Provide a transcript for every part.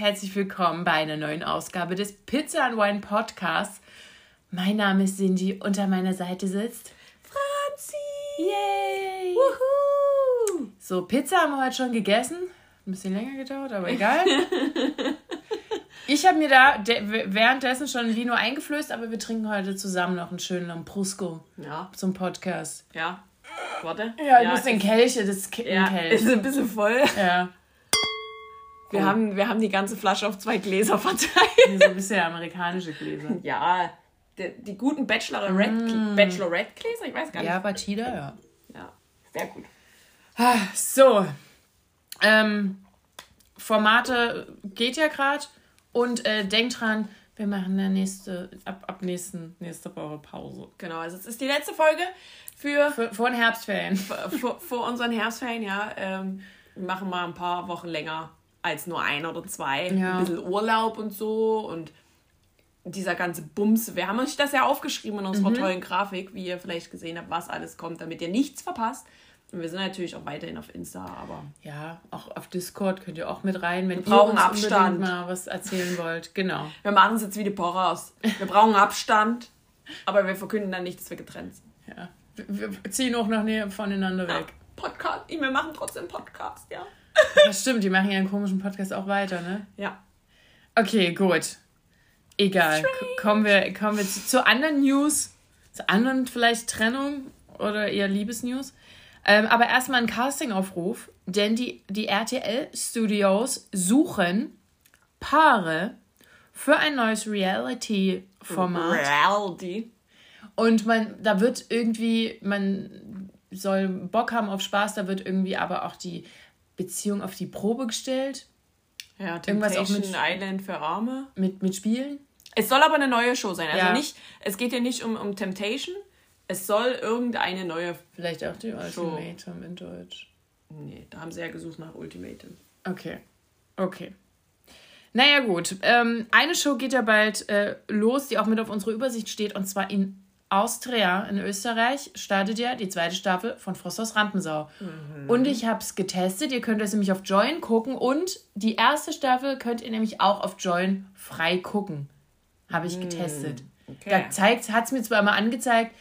Herzlich willkommen bei einer neuen Ausgabe des Pizza and Wine Podcasts. Mein Name ist Cindy und an meiner Seite sitzt Franzi! Yay! Wuhu! So, Pizza haben wir heute schon gegessen. Ein bisschen länger gedauert, aber egal. ich habe mir da währenddessen schon ein Vino eingeflößt, aber wir trinken heute zusammen noch einen schönen Lambrusco Ja. zum Podcast. Ja. Warte. Ja, ich muss den Kelch, das ja, Kippenkelch. ist ein bisschen voll. Ja. Wir, haben, wir haben die ganze Flasche auf zwei Gläser verteilt. So ein bisschen amerikanische Gläser. Ja, die, die guten Bachelorette, Bachelorette-Gläser, ich weiß gar nicht. Ja, Batida, ja. Ja, sehr gut. Ah, So, ähm, Formate geht ja gerade und äh, denkt dran, wir machen eine nächste, ab, ab nächsten, nächste Woche Pause. Genau, also es ist die letzte Folge für, Vor, vor den Herbstferien. vor, vor unseren Herbstferien, ja. Ähm, wir machen mal ein paar Wochen länger als nur ein oder zwei. Ja. Ein bisschen Urlaub und so und dieser ganze Bums. Wir haben euch das ja aufgeschrieben in unserer tollen Grafik, wie ihr vielleicht gesehen habt, was alles kommt, damit ihr nichts verpasst. Und wir sind natürlich auch weiterhin auf Insta, aber Ja, auch auf Discord könnt ihr auch mit rein, wenn brauchen ihr uns Abstand. unbedingt mal was erzählen wollt. Genau. wir machen es jetzt wie die Porras. Wir brauchen Abstand, aber wir verkünden dann nicht, dass wir getrennt sind. Ja. Wir, wir ziehen auch noch näher voneinander weg. Podcast, wir machen trotzdem Podcast, ja. Das stimmt, die machen ja einen komischen Podcast auch weiter, ne? Ja. Okay, gut. Egal. K kommen wir, kommen wir zu, zu anderen News. Zu anderen vielleicht Trennung oder eher Liebesnews. Ähm, aber erstmal ein Castingaufruf, denn die, die RTL-Studios suchen Paare für ein neues Reality-Format. Reality. Und man, da wird irgendwie, man soll Bock haben auf Spaß, da wird irgendwie aber auch die Beziehung auf die Probe gestellt. Ja, Irgendwas auch Temptation mit- Island für Arme. Mit, mit Spielen. Es soll aber eine neue Show sein. Also Ja. nicht, es geht ja nicht um, um Temptation. Es soll irgendeine neue. Vielleicht auch die. Ultimatum in Deutsch. Nee, da haben sie ja gesucht nach Ultimatum. Okay. Okay. Naja, gut. Ähm, eine Show geht ja bald äh, los, die auch mit auf unserer Übersicht steht, und zwar in Austria, in Österreich, startet ja die zweite Staffel von Frost aus Rampensau. Und ich habe es getestet. Ihr könnt es nämlich auf Join gucken. Und die erste Staffel könnt ihr nämlich auch auf Join frei gucken. Habe ich getestet. okay. Da zeigt, hat es mir zwar mal angezeigt,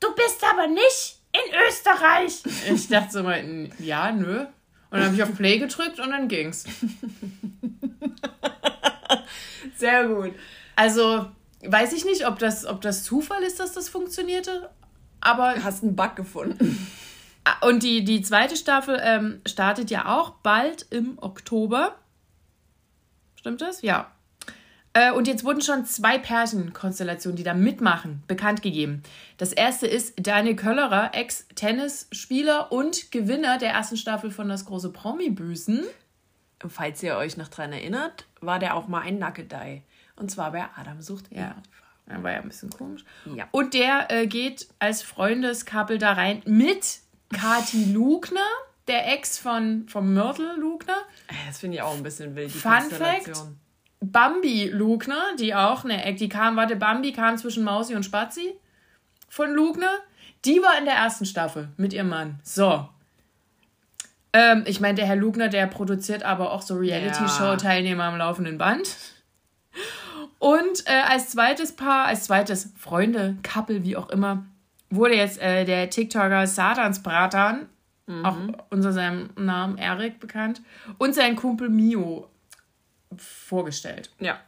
du bist aber nicht in Österreich. Ich dachte so mal, "N- ja, nö. Und dann habe ich auf Play gedrückt und dann ging's. Sehr gut. Also, weiß ich nicht, ob das, ob das Zufall ist, dass das funktionierte. Aber. Hast einen Bug gefunden. Und die, die zweite Staffel ähm, startet ja auch bald im Oktober. Stimmt das? Ja. Äh, und jetzt wurden schon zwei Pärchenkonstellationen, die da mitmachen, bekannt gegeben. Das erste ist Daniel Köllerer, Ex-Tennisspieler und Gewinner der ersten Staffel von Das große Promi-Büßen. Falls ihr euch noch dran erinnert, war der auch mal ein Nackedei. Und zwar bei Adam sucht Ja. Ja, War ja ein bisschen komisch. Ja. Und der äh, geht als Freundeskabel da rein mit Kati Lugner, der Ex von, von Myrtle Lugner. Das finde ich auch ein bisschen wild, die Fun Konstellation. Bambi Lugner, die auch, ne, die kam, warte, Bambi kam zwischen Mausi und Spazi von Lugner. Die war in der ersten Staffel mit ihrem Mann. So. Ähm, ich meine, der Herr Lugner, der produziert aber auch so Reality-Show-Teilnehmer am laufenden Band. Und äh, als zweites Paar, als zweites Freunde, Couple, wie auch immer, wurde jetzt äh, der TikToker Satans Bratan, auch unter seinem Namen Erik bekannt, und sein Kumpel Mio vorgestellt. Ja.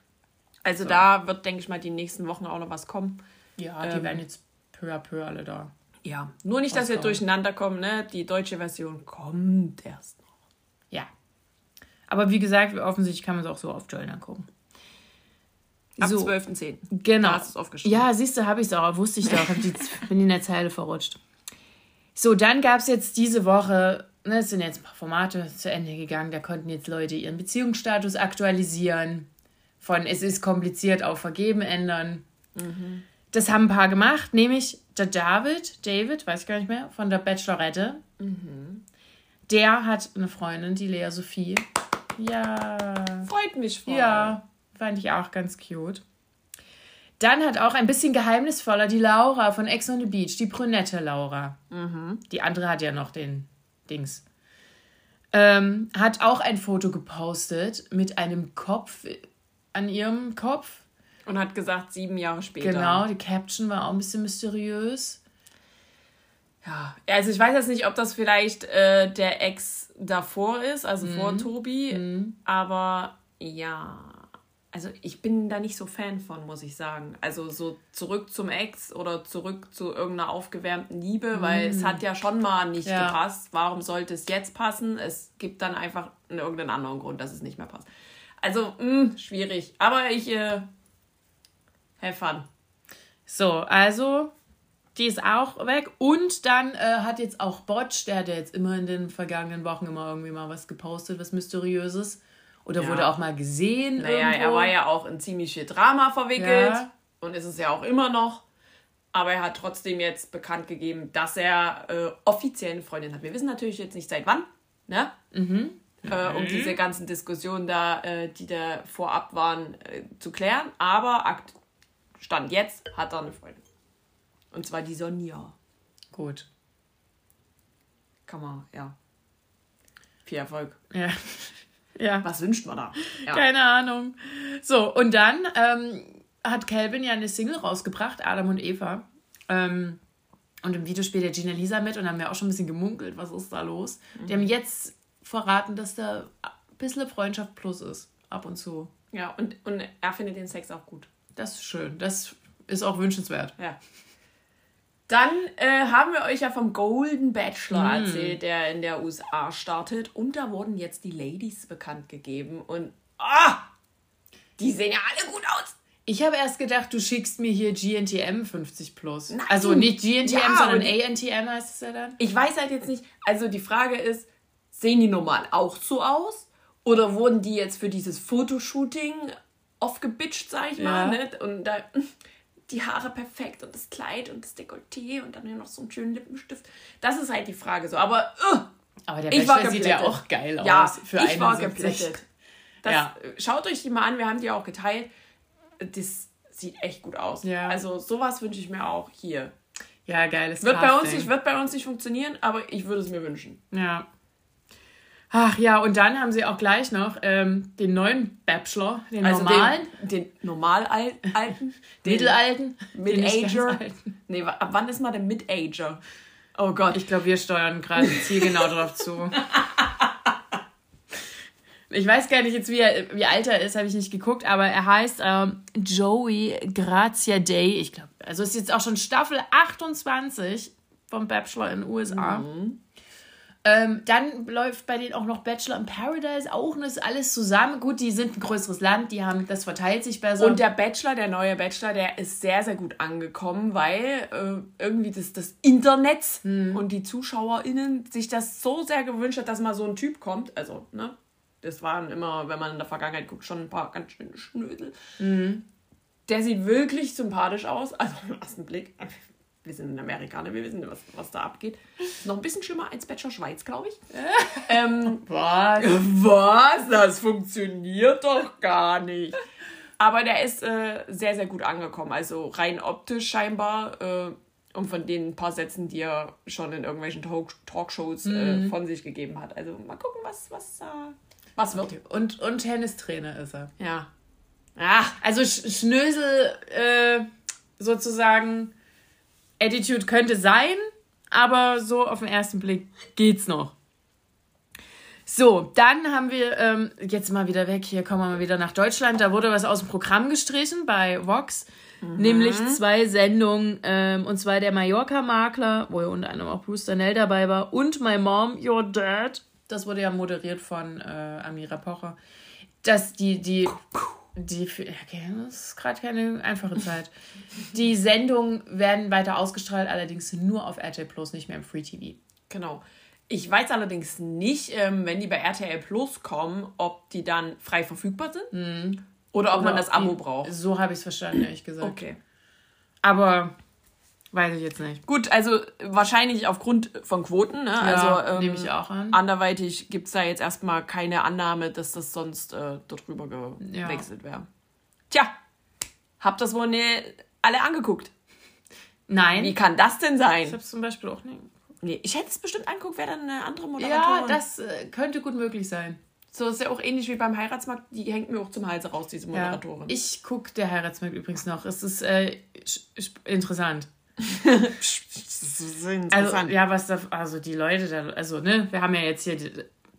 Also da wird, denke ich mal, die nächsten Wochen auch noch was kommen. Ja, die werden jetzt peu à peu alle da. Ja. Nur nicht, dass wir durcheinander kommen, ne? Die deutsche Version kommt erst noch. Ja. Aber wie gesagt, offensichtlich kann man es auch so auf Join angucken. Ab So. 12.10. Genau. Da hast du es aufgeschrieben. Ja, siehst du, habe ich es auch. Wusste ich doch. Die, bin in der Zeile verrutscht. So, dann gab es jetzt diese Woche, ne, es sind jetzt ein paar Formate zu Ende gegangen. Da konnten jetzt Leute ihren Beziehungsstatus aktualisieren. Von es ist kompliziert auf vergeben ändern. Das haben ein paar gemacht, nämlich der David, David, weiß ich gar nicht mehr, von der Bachelorette. Der hat eine Freundin, die Lea Sophie. Ja. Freut mich voll. Ja, fand ich auch ganz cute. Dann hat auch ein bisschen geheimnisvoller die Laura von Ex on the Beach, die brünette Laura. Die andere hat ja noch den Dings. Ähm, hat auch ein Foto gepostet mit einem Kopf an ihrem Kopf. Und hat gesagt, sieben Jahre später. Genau, die Caption war auch ein bisschen mysteriös. Ja, also ich weiß jetzt nicht, ob das vielleicht äh, der Ex davor ist, also Mhm. vor Tobi, aber ja, also ich bin da nicht so Fan von, muss ich sagen. Also so zurück zum Ex oder zurück zu irgendeiner aufgewärmten Liebe, weil es hat ja schon mal nicht. Ja. gepasst. Warum sollte es jetzt passen? Es gibt dann einfach irgendeinen anderen Grund, dass es nicht mehr passt. Also, mh, schwierig. Aber ich, äh, have fun. So, also, die ist auch weg. Und dann äh, hat jetzt auch Botch, der hat ja jetzt immer in den vergangenen Wochen immer irgendwie mal was gepostet, was Mysteriöses. Oder Ja. wurde auch mal gesehen. Naja, irgendwo. er war ja auch in ziemlich viel Drama verwickelt Ja. und ist es ja auch immer noch. Aber er hat trotzdem jetzt bekannt gegeben, dass er äh, offiziell eine Freundin hat. Wir wissen natürlich jetzt nicht seit wann, ne? Äh, um diese ganzen Diskussionen da, äh, die da vorab waren, äh, zu klären. Aber Akt Stand jetzt hat er eine Freundin. Und zwar die Sonja. Gut. Kann man, ja. Viel Erfolg. Ja. Ja. Was wünscht man da? Ja. Keine Ahnung. So, und dann ähm, hat Calvin ja eine Single rausgebracht, Adam und Eva. Ähm, und im Video spielt der Gina Lisa mit und haben wir auch schon ein bisschen gemunkelt, was ist da los. Die haben jetzt verraten, dass da ein bisschen Freundschaft plus ist. Ab und zu. ja und, und er findet den Sex auch gut. Das ist schön. Das ist auch wünschenswert. Ja. Dann äh, haben wir euch ja vom Golden Bachelor erzählt, der in der USA startet. Und da wurden jetzt die Ladies bekannt gegeben. Und ah, die sehen ja alle gut aus. Ich habe erst gedacht, du schickst mir hier GNTM 50 plus. Nein. Also nicht GNTM, Ja, sondern ANTM heißt es ja dann. Ich weiß halt jetzt nicht, also die Frage ist, sehen die normal auch so aus? Oder wurden die jetzt für dieses Fotoshooting aufgebitcht, sag ich mal, Ja. ne? Und da die Haare perfekt und das Kleid und das Dekolleté und dann hier noch so einen schönen Lippenstift. Das ist halt die Frage so. Aber uh, Aber der Bachelor sieht ja auch geil aus. Ja, für ich war 71. geplättet. Das, Ja. Schaut euch die mal an, wir haben die auch geteilt. Das sieht echt gut aus. Ja. Also sowas wünsche ich mir auch hier. Ja, geiles Wird bei, uns nicht, wird bei uns nicht funktionieren, aber ich würde es mir wünschen. Ja. Ach ja, und dann haben sie auch gleich noch ähm, den neuen Bachelor, den Also normalen, den, den Normalalten, den mittelalten, Mid-Ager. Nee, ab wann ist man der Mid-Ager? Oh Gott. Ich glaube, wir steuern gerade zielgenau drauf zu. Ich weiß gar nicht jetzt, wie, er, wie alt er ist, habe ich nicht geguckt, aber er heißt ähm, Joey Grazia Day. Ich glaube, also ist jetzt auch schon Staffel 28 vom Bachelor in den USA. Ähm, dann läuft bei denen auch noch Bachelor in Paradise auch und das ist alles zusammen. Gut, die sind ein größeres Land, die haben, das verteilt sich besser. Und der Bachelor, der neue Bachelor, der ist sehr, sehr gut angekommen, weil äh, irgendwie das, das Internet Hm. und die ZuschauerInnen sich das so sehr gewünscht hat, dass mal so ein Typ kommt. Also, ne? Das waren immer, wenn man in der Vergangenheit guckt, schon ein paar ganz schöne Schnödel. Hm. Der sieht wirklich sympathisch aus. Also, im ersten Blick. Wir sind in Amerika, ne? wir wissen, was, was da abgeht. Ist noch ein bisschen schlimmer als Bachelor Schweiz, glaube ich. ähm, Was? was? Das funktioniert doch gar nicht. Aber der ist äh, sehr, sehr gut angekommen. Also rein optisch scheinbar. Äh, und von den paar Sätzen, die er schon in irgendwelchen Talk Talkshows äh, von sich gegeben hat. Also mal gucken, was, was, äh, was wird. Und, und Tennistrainer ist er. Ja. Ach, Also Sch Schnösel äh, sozusagen Attitude könnte sein, aber so auf den ersten Blick geht's noch. So, dann haben wir ähm, jetzt mal wieder weg. Hier kommen wir mal wieder nach Deutschland. Da wurde was aus dem Programm gestrichen bei Vox. Nämlich zwei Sendungen, ähm, und zwar der Mallorca-Makler, wo ja unter anderem auch Bruce Danell dabei war, und My Mom, Your Dad. Das wurde ja moderiert von äh, Amira Pocher. Dass die, die, die, okay, das ist gerade keine einfache Zeit. Die Sendungen werden weiter ausgestrahlt, allerdings nur auf RTL Plus, nicht mehr im Free TV. genau. Ich weiß allerdings nicht, ähm, wenn die bei RTL Plus kommen, ob die dann frei verfügbar sind. Oder ob man das Abo braucht. So habe ich es verstanden, ehrlich gesagt. Okay. Aber weiß ich jetzt nicht. Gut, also wahrscheinlich aufgrund von Quoten. Ne? Ja, also, ähm, nehme ich auch an. Anderweitig gibt es da jetzt erstmal keine Annahme, dass das sonst äh, dort rüber Ja. gewechselt wäre. Tja, habt das wohl ne, alle angeguckt? Nein. Wie kann das denn ich sein? habe es zum Beispiel auch nicht. Nee, ich hätte es bestimmt angeguckt, wer dann eine andere Moderatorin. Ja, das äh, könnte gut möglich sein. So ist ja auch ähnlich wie beim Heiratsmarkt. Die hängt mir auch zum Halse raus, diese Ja. Moderatorin. Ich gucke der Heiratsmarkt übrigens noch. Es ist äh, interessant. Also, ja, was da, also die Leute da, also, ne, wir haben ja jetzt hier,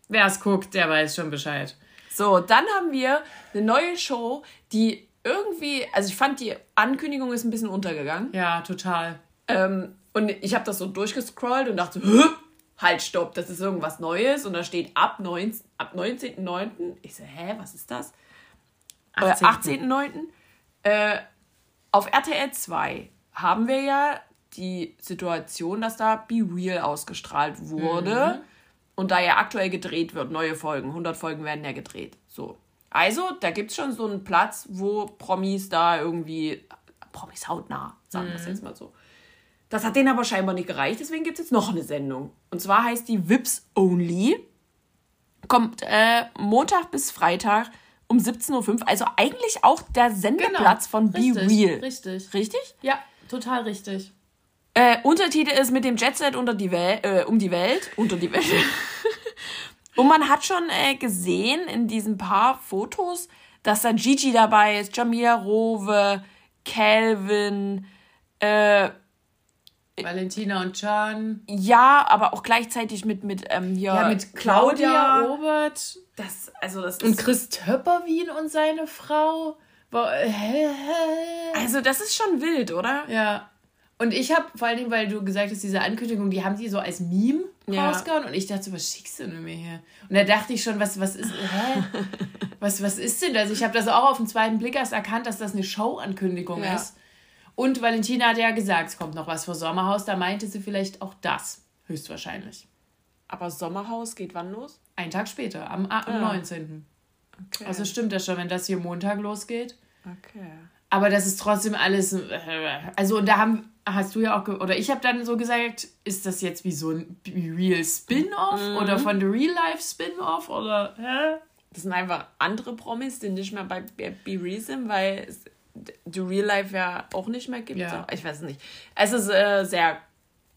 wer es guckt, der weiß schon Bescheid. So, dann haben wir eine neue Show, die irgendwie, also ich fand die Ankündigung ist ein bisschen untergegangen. Ja, total. Ähm, und ich habe das so durchgescrollt und dachte, Hö? halt, stopp, das ist irgendwas Neues. Und da steht ab, 19, ab 19.09. Ich so, hä, was ist das? 18. 18.. 18.09. Äh, auf RTL 2 haben wir ja die Situation, dass da Be Real ausgestrahlt wurde. Und da ja aktuell gedreht wird, neue Folgen, 100 Folgen werden ja gedreht. So. Also, da gibt es schon so einen Platz, wo Promis da irgendwie, Promis hautnah, sagen wir es jetzt mal so. Das hat denen aber scheinbar nicht gereicht, deswegen gibt es jetzt noch eine Sendung. Und zwar heißt die Vips Only. Kommt äh, Montag bis Freitag um 17.05 Uhr. Also eigentlich auch der Sendeplatz von Be Genau. Richtig, Real. Richtig. Richtig? Ja, total richtig. Äh, Untertitel ist mit dem Jetset unter die Wel äh, um die Welt. Unter die Welt. Und man hat schon äh, gesehen in diesen paar Fotos, dass da Gigi dabei ist, Jamila Rowe, Calvin, äh, Valentina und Can. ja, aber auch gleichzeitig mit, mit ähm, hier Ja, mit Claudia, Robert Das, also das und Chris Töpperwien und seine Frau. Also das ist schon wild, oder? Ja. Und ich habe, vor allen Dingen, weil du gesagt hast, diese Ankündigung, die haben sie so als Meme Ja. rausgehauen und ich dachte so, was schickst du denn mir hier? Und da dachte ich schon, was, was ist, hä? was, was ist denn das? Ich habe das auch auf den zweiten Blick erst erkannt, dass das eine Show-Ankündigung Ja. ist. Und Valentina hat ja gesagt, es kommt noch was vor Sommerhaus, da meinte sie vielleicht auch das, höchstwahrscheinlich. Aber Sommerhaus geht wann los? Einen Tag später, am, am Ah. 19. Okay. Also stimmt das schon, wenn das hier Montag losgeht. Okay. Aber das ist trotzdem alles. äh, Also, da haben, hast du ja auch, oder ich habe dann so gesagt, ist das jetzt wie so ein Real Spin-off Mhm. oder von The Real Life Spin-off oder, hä? Das sind einfach andere Promis, die nicht mehr bei Be Real sind, weil es The Real Life ja auch nicht mehr gibt. Ja. Ich weiß es nicht. Es ist äh, sehr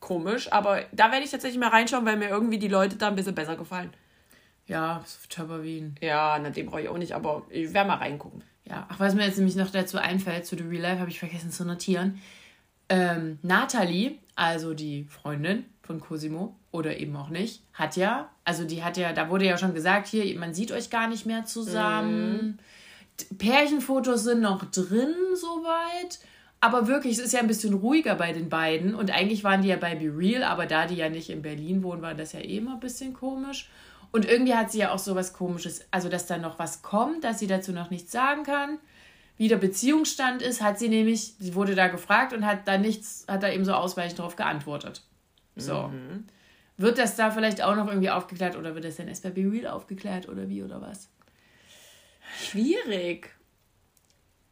komisch, aber da werde ich tatsächlich mal reinschauen, weil mir irgendwie die Leute da ein bisschen besser gefallen. Ja, Töpperwien. Ja, na, dem brauche ich auch nicht, aber ich werde mal reingucken. Ja, ach, was mir jetzt nämlich noch dazu einfällt, zu The Real Life, habe ich vergessen zu notieren. Ähm, Nathalie, also die Freundin von Cosimo, oder eben auch nicht, hat ja, also die hat ja, da wurde ja schon gesagt, hier, man sieht euch gar nicht mehr zusammen. D- Pärchenfotos sind noch drin, soweit. Aber wirklich, es ist ja ein bisschen ruhiger bei den beiden. Und eigentlich waren die ja bei Be Real, aber da die ja nicht in Berlin wohnen, war das ja eh immer ein bisschen komisch. Und irgendwie hat sie ja auch so was Komisches, also dass da noch was kommt, dass sie dazu noch nichts sagen kann. Wie der Beziehungsstand ist, hat sie nämlich, sie wurde da gefragt und hat da nichts, hat da eben so ausweichend darauf geantwortet. So. Wird das da vielleicht auch noch irgendwie aufgeklärt oder wird das dann erst bei Be Real aufgeklärt oder wie oder was? Schwierig.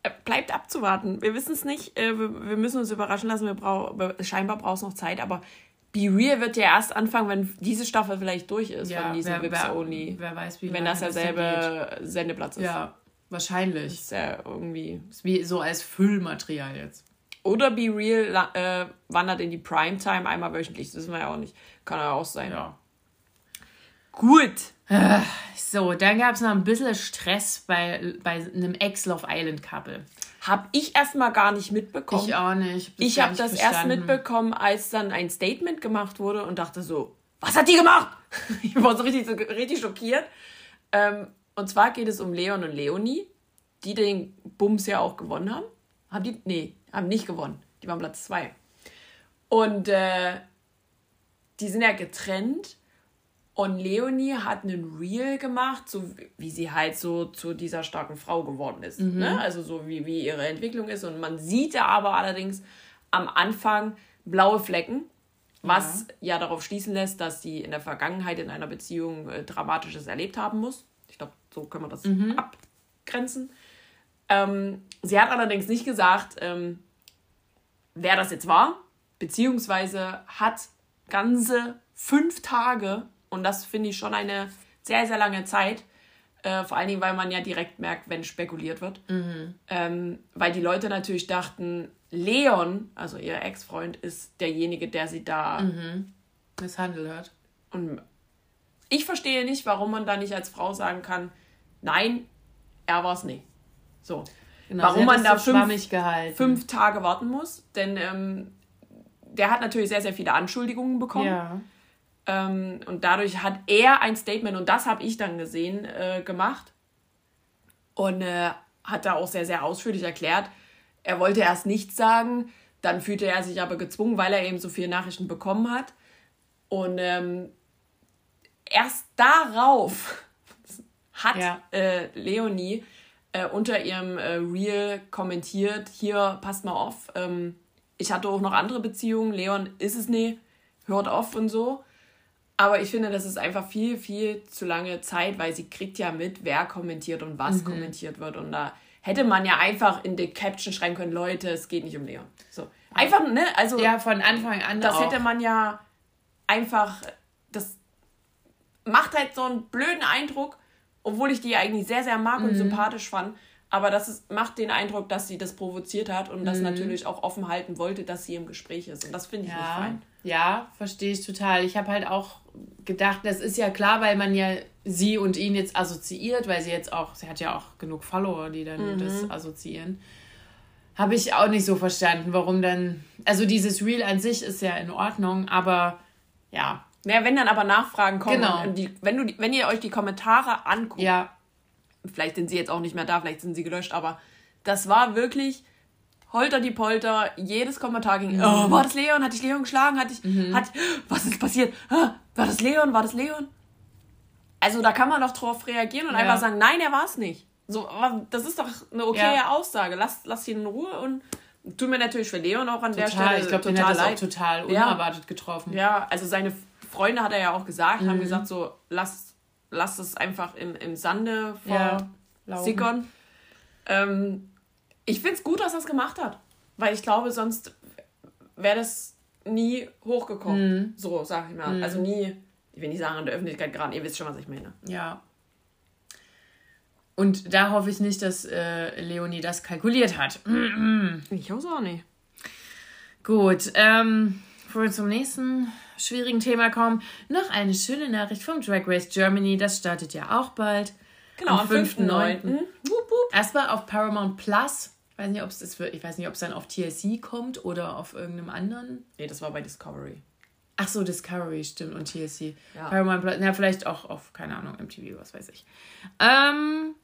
Äh, Bleibt abzuwarten. Wir wissen es nicht. Äh, Wir wir müssen uns überraschen lassen. Wir brauch, scheinbar braucht es noch Zeit, aber Be Real wird ja erst anfangen, wenn diese Staffel vielleicht durch ist von diesem wer, Vips wer, Only. wer weiß, wie Wenn das derselbe Sendeplatz ist. Ja, wahrscheinlich. Ist ja irgendwie. Ist wie so als Füllmaterial jetzt. Oder Be Real äh, wandert in die Primetime einmal wöchentlich. Das wissen wir ja auch nicht. Kann ja auch sein. Ja. Gut. So, dann gab es noch ein bisschen Stress bei, bei einem Ex-Love Island-Couple. Hab ich erstmal gar nicht mitbekommen. Ich auch nicht. Ich gar habe das erst verstanden. mitbekommen, als dann ein Statement gemacht wurde und dachte so, was hat die gemacht? Ich war so richtig, so richtig schockiert. Ähm, und zwar geht es um Leon und Leonie, die den Bums ja auch gewonnen haben. Haben die? Nee, haben nicht gewonnen. Die waren Platz zwei. Und äh, die sind ja getrennt. Und Leonie hat einen Reel gemacht, so wie sie halt so zu dieser starken Frau geworden ist. Ne? Also so wie, wie ihre Entwicklung ist. Und man sieht da aber allerdings am Anfang blaue Flecken, was ja, darauf schließen lässt, dass sie in der Vergangenheit in einer Beziehung äh, Dramatisches erlebt haben muss. Ich glaube, so können wir das abgrenzen. Ähm, sie hat allerdings nicht gesagt, ähm, wer das jetzt war, beziehungsweise hat ganze fünf Tage, und das finde ich schon eine sehr, sehr lange Zeit, äh, vor allen Dingen, weil man ja direkt merkt, wenn spekuliert wird. Mhm. Ähm, weil die Leute natürlich dachten, Leon, also ihr Ex-Freund, ist derjenige, der sie da Mhm. misshandelt hat. Und ich verstehe nicht, warum man da nicht als Frau sagen kann, nein, er war es nicht. So. Genau, warum man da so fünf, fünf Tage warten muss, denn ähm, der hat natürlich sehr, sehr viele Anschuldigungen bekommen. Ja. Ähm, und dadurch hat er ein Statement, und das habe ich dann gesehen, äh, gemacht. Und äh, hat da auch sehr, sehr ausführlich erklärt. Er wollte erst nichts sagen, dann fühlte er sich aber gezwungen, weil er eben so viele Nachrichten bekommen hat. Und ähm, erst darauf hat Ja. äh, Leonie äh, unter ihrem äh, Reel kommentiert, hier, passt mal auf, ähm, ich hatte auch noch andere Beziehungen, Leon ist es nie, hört auf und so. Aber ich finde, das ist einfach viel, viel zu lange Zeit, weil sie kriegt ja mit, wer kommentiert und was Mhm. kommentiert wird. Und da hätte man ja einfach in die Caption schreiben können, Leute, es geht nicht um Leon. So. Einfach, ne? Also, Ja, von Anfang an das auch. hätte man ja einfach, das macht halt so einen blöden Eindruck, obwohl ich die eigentlich sehr, sehr mag Mhm. und sympathisch fand. Aber das ist, macht den Eindruck, dass sie das provoziert hat und Mhm. das natürlich auch offen halten wollte, dass sie im Gespräch ist. Und das finde ich nicht Ja, fein. ja verstehe ich total. Ich habe halt auch gedacht, das ist ja klar, weil man ja sie und ihn jetzt assoziiert, weil sie jetzt auch, sie hat ja auch genug Follower, die dann Mhm. das assoziieren. Habe ich auch nicht so verstanden, warum dann. Also dieses Reel an sich ist ja in Ordnung, aber ja, Ja, wenn dann aber Nachfragen kommen, Genau. und die, wenn, du, wenn ihr euch die Kommentare anguckt, ja, vielleicht sind sie jetzt auch nicht mehr da, vielleicht sind sie gelöscht, aber das war wirklich holter die Polter, jedes Kommentar ging, Mhm. oh, war das Leon, hat dich Leon geschlagen, hat dich, hat, was ist passiert, war das Leon, war das Leon? Also da kann man doch drauf reagieren und Ja. einfach sagen, nein, er war es nicht. So, das ist doch eine okaye Ja. Aussage, lass, lass ihn in Ruhe und tut mir natürlich für Leon auch an der total. Stelle Ich glaube, den total hat das auch leid. total Ja. unerwartet getroffen. Ja, also seine Freunde hat er ja auch gesagt, Mhm. haben gesagt so, lass, lass es einfach im, im Sande Ja, vor laufen. sickern. Ähm, ich finde es gut, dass er es gemacht hat, weil ich glaube, sonst wäre das nie hochgekommen. Mhm. So, sag ich mal. Also nie, ich will nicht sagen in der Öffentlichkeit gerade, ihr wisst schon, was ich meine. Ja. Und da hoffe ich nicht, dass äh, Leonie das kalkuliert hat. Ich hoffe auch nicht. Gut, ähm, bevor wir zum nächsten schwierigen Thema kommen, noch eine schöne Nachricht vom Drag Race Germany. Das startet ja auch bald. Genau, am, Am 5.9. 5.9.. Wupp, wupp. Erstmal auf Paramount Plus. Ich weiß nicht, ob es das wird. Ich weiß nicht, ob es dann auf TLC kommt oder auf irgendeinem anderen. Nee, das war bei Discovery. Ach so, Discovery, stimmt, und TLC. Ja. Paramount Plus, na, vielleicht auch auf, keine Ahnung, MTV, was weiß ich. Ähm,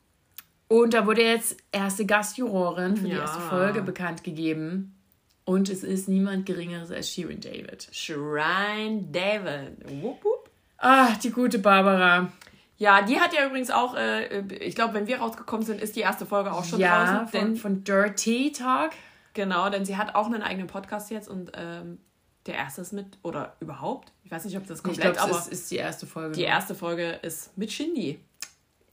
und da wurde jetzt erste Gastjurorin für die Ja. erste Folge bekannt gegeben. Und es ist niemand Geringeres als Shirin David. Shrine David. Wupp, wupp. Ah, die gute Barbara. Ja, die hat ja übrigens auch, äh, ich glaube, wenn wir rausgekommen sind, ist die erste Folge auch schon ja, draußen. von, Denn, von Dirty Talk. genau, denn sie hat auch einen eigenen Podcast jetzt und ähm, der erste ist mit, oder überhaupt, ich weiß nicht, ob das Ich komplett, glaube, aber es ist, ist die erste Folge. die erste Folge ist mit Shindy.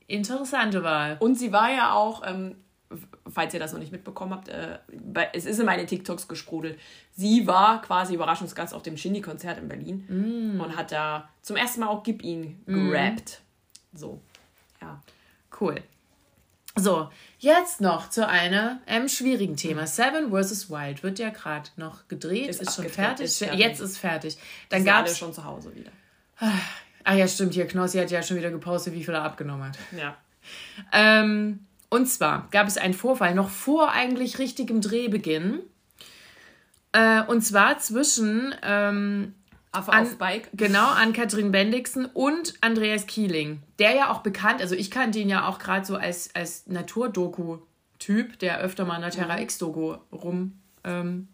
Interessante Wahl. Und sie war ja auch, ähm, falls ihr das noch nicht mitbekommen habt, äh, bei, es ist in meine TikToks gesprudelt. Sie war quasi Überraschungsgast auf dem Shindy-Konzert in Berlin Mm. und hat da zum ersten Mal auch Gib ihn gerappt. So, ja. Cool. So, jetzt noch zu einem ähm, schwierigen Thema. Seven vs. Wild wird ja gerade noch gedreht, Ist ist, schon fertig. ist fertig. Jetzt ist fertig. Dann gab es. schon zu Hause wieder. Ah ja, stimmt, hier Knossi hat ja schon wieder gepostet, wie viel er abgenommen hat. Ja. Ähm, und zwar gab es einen Vorfall noch vor eigentlich richtigem Drehbeginn. Äh, und zwar zwischen ähm, Affe An- auf Bike. Genau, an Katrin Bendixen und Andreas Kieling. Der ja auch bekannt, also ich kannte ihn ja auch gerade so als, als Naturdoku-Typ, der öfter mal in der Terra X-Doku rumspringt. Ähm,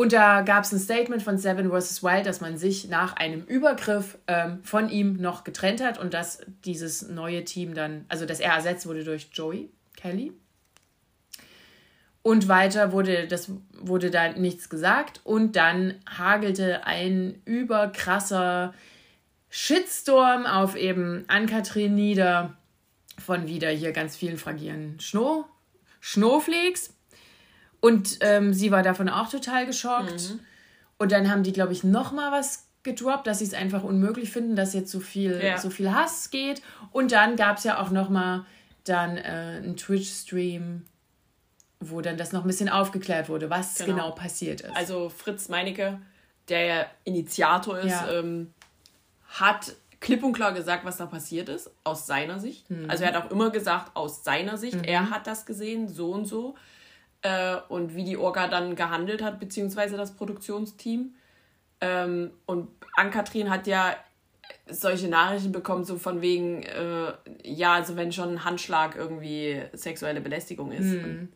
und da gab es ein Statement von Seven vs. Wild, dass man sich nach einem Übergriff ähm, von ihm noch getrennt hat und dass dieses neue Team dann, also dass er ersetzt wurde durch Joey Kelly. Und weiter wurde, das wurde da nichts gesagt. Und dann hagelte ein überkrasser Shitstorm auf eben Ann-Kathrin nieder von wieder hier ganz vielen fragilen Schno Snowflakes. Und ähm, sie war davon auch total geschockt. Mhm. Und dann haben die, glaube ich, noch mal was gedroppt, dass sie es einfach unmöglich finden, dass jetzt so viel, ja. so viel Hass geht. Und dann gab es ja auch noch mal dann äh, einen Twitch-Stream, wo dann das noch ein bisschen aufgeklärt wurde, was genau, genau passiert ist. Also Fritz Meinecke, der ja Initiator ist, ja. ähm, hat klipp und klar gesagt, was da passiert ist, aus seiner Sicht. Mhm. Also er hat auch immer gesagt, aus seiner Sicht, mhm. er hat das gesehen, so und so. Äh, und wie die Orga dann gehandelt hat, beziehungsweise das Produktionsteam. Ähm, und Ann-Kathrin hat ja solche Nachrichten bekommen, so von wegen, äh, ja, also wenn schon ein Handschlag irgendwie sexuelle Belästigung ist. Mhm.